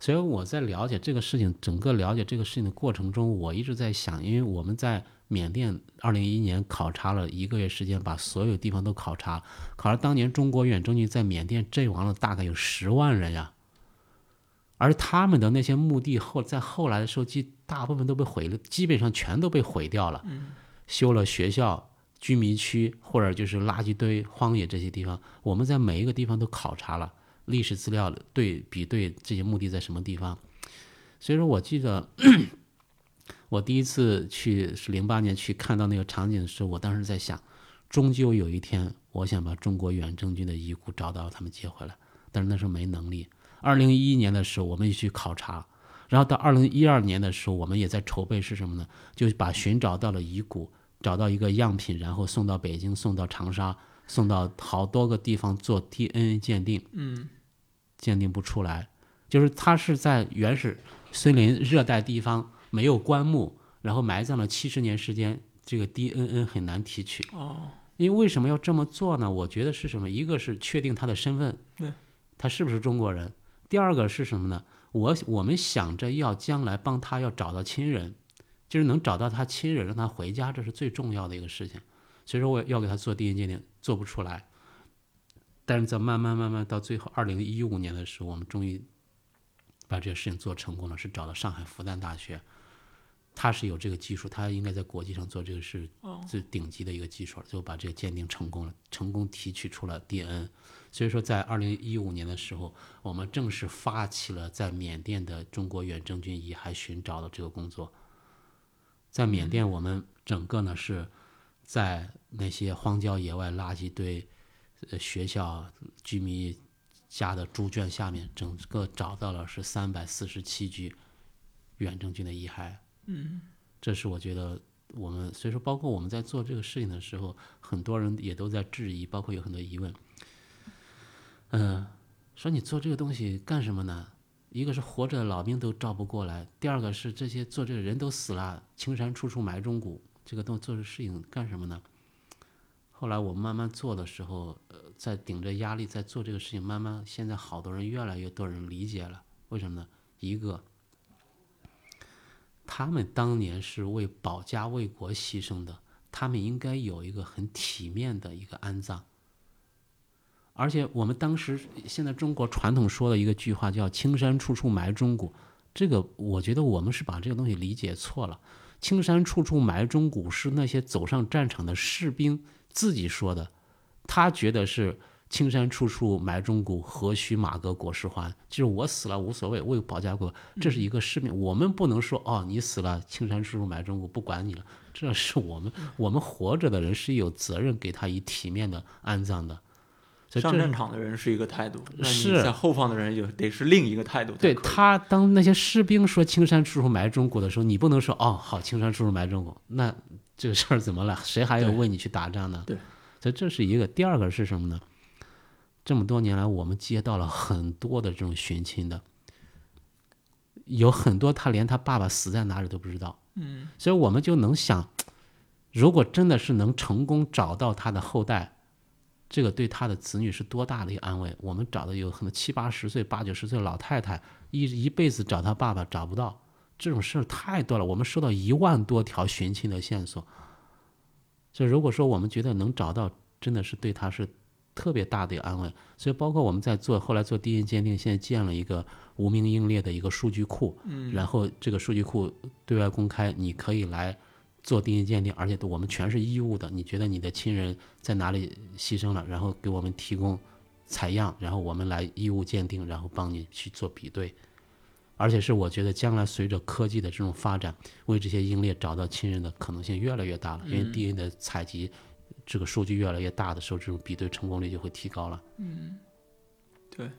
所以我在了解这个事情，整个了解这个事情的过程中，我一直在想，因为我们在缅甸二零一一年考察了一个月时间，把所有地方都考察，考察当年中国远征军在缅甸阵亡了大概有十万人呀，而他们的那些墓地后在后来的时候，基大部分都被毁了，基本上全都被毁掉了，修了学校、居民区或者就是垃圾堆、荒野这些地方，我们在每一个地方都考察了。历史资料对比对这些墓地在什么地方？所以说我记得我第一次去是零八年去看到那个场景的时候，我当时在想，终究有一天我想把中国远征军的遗骨找到，他们接回来，但是那时候没能力。二零一一年的时候，我们也去考察，然后到二零一二年的时候，我们也在筹备是什么呢？就把寻找到了遗骨，找到一个样品，然后送到北京，送到长沙，送到好多个地方做 DNA 鉴定，嗯，鉴定不出来，就是它是在原始森林热带地方没有棺木，然后埋葬了七十年时间，这个 DNA 很难提取。哦，因为为什么要这么做呢？我觉得是什么？一个是确定他的身份，对，他是不是中国人；第二个是什么呢？我我们想着要将来帮他要找到亲人，就是能找到他亲人，让他回家，这是最重要的一个事情。所以说我要给他做 DNA 鉴定，做不出来。但是在慢慢慢慢到最后，二零一五年的时候，我们终于把这个事情做成功了，是找到上海复旦大学，他是有这个技术，他应该在国际上做这个是最顶级的一个技术了，最后把这个鉴定成功了，成功提取出了 DNA。所以说，在二零一五年的时候，我们正式发起了在缅甸的中国远征军遗骸寻找的这个工作。在缅甸，我们整个呢是在那些荒郊野外、垃圾堆、呃学校、居民家的猪圈下面，整个找到了是三百四十七具远征军的遗骸。这是我觉得我们，所以说包括我们在做这个事情的时候，很多人也都在质疑，包括有很多疑问。嗯，说你做这个东西干什么呢？一个是活着的老兵都照不过来，第二个是这些做这个人都死了，青山处处埋忠骨，这个东做这事情干什么呢？后来我慢慢做的时候，呃，在顶着压力在做这个事情，慢慢现在好多人越来越多人理解了，为什么呢？一个，他们当年是为保家卫国牺牲的，他们应该有一个很体面的一个安葬。而且我们当时现在中国传统说的一个句话叫“青山处处埋忠骨”，这个我觉得我们是把这个东西理解错了。“青山处处埋忠骨”是那些走上战场的士兵自己说的，他觉得是“青山处处埋忠骨，何须马革裹尸还”，就是我死了无所谓，为保家国，这是一个使命。我们不能说哦，你死了，青山处处埋忠骨，不管你了。这是我们我们活着的人是有责任给他以体面的安葬的。上战场的人是一个态度，那你是在后方的人就得是另一个态度。对他，当那些士兵说“青山处处埋忠骨”的时候，你不能说“哦，好，青山处处埋忠骨”，那这个事儿怎么了？谁还要为你去打仗呢？对，所以这是一个。第二个是什么呢？这么多年来，我们接到了很多的这种寻亲的，有很多他连他爸爸死在哪里都不知道。嗯，所以我们就能想，如果真的是能成功找到他的后代。这个对他的子女是多大的一个安慰？我们找的有可能七八十岁、八九十岁的老太太，一一辈子找他爸爸找不到，这种事儿太多了。我们收到一万多条寻亲的线索，所以如果说我们觉得能找到，真的是对他是特别大的一个安慰。所以包括我们在做后来做 DNA 鉴定，现在建了一个无名英烈的一个数据库，嗯，然后这个数据库对外公开，你可以来。做 DNA 鉴定，而且我们全是义务的。你觉得你的亲人在哪里牺牲了，然后给我们提供采样，然后我们来义务鉴定，然后帮你去做比对。而且是我觉得将来随着科技的这种发展，为这些英烈找到亲人的可能性越来越大了。因为 DNA 的采集这个数据越来越大的时候，这种比对成功率就会提高了。嗯，对，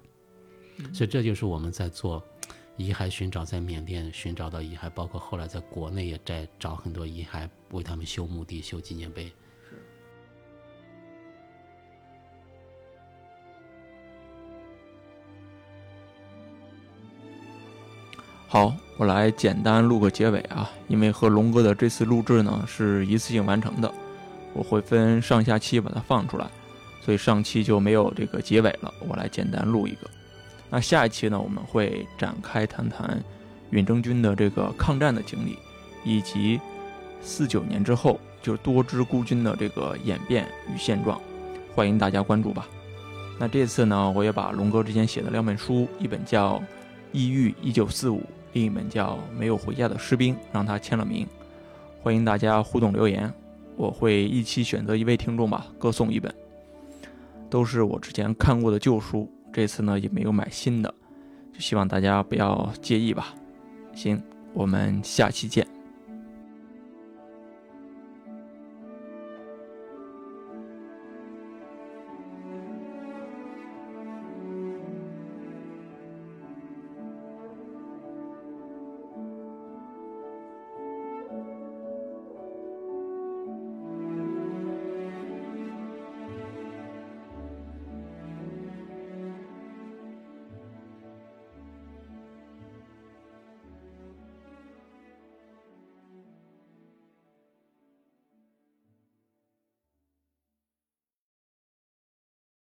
所以这就是我们在做。遗骸寻找在缅甸寻找到遗骸，包括后来在国内也在找很多遗骸，为他们修墓地、修纪念碑。好，我来简单录个结尾啊，因为和龙哥的这次录制呢是一次性完成的，我会分上下期把它放出来，所以上期就没有这个结尾了，我来简单录一个。那下一期呢，我们会展开谈谈远征军的这个抗战的经历，以及四九年之后就是多支孤军的这个演变与现状，欢迎大家关注吧。那这次呢，我也把龙哥之前写的两本书，一本叫《异域一九四五》，另一本叫《没有回家的士兵》，让他签了名。欢迎大家互动留言，我会一期选择一位听众吧，各送一本，都是我之前看过的旧书。这次呢也没有买新的，就希望大家不要介意吧。行，我们下期见。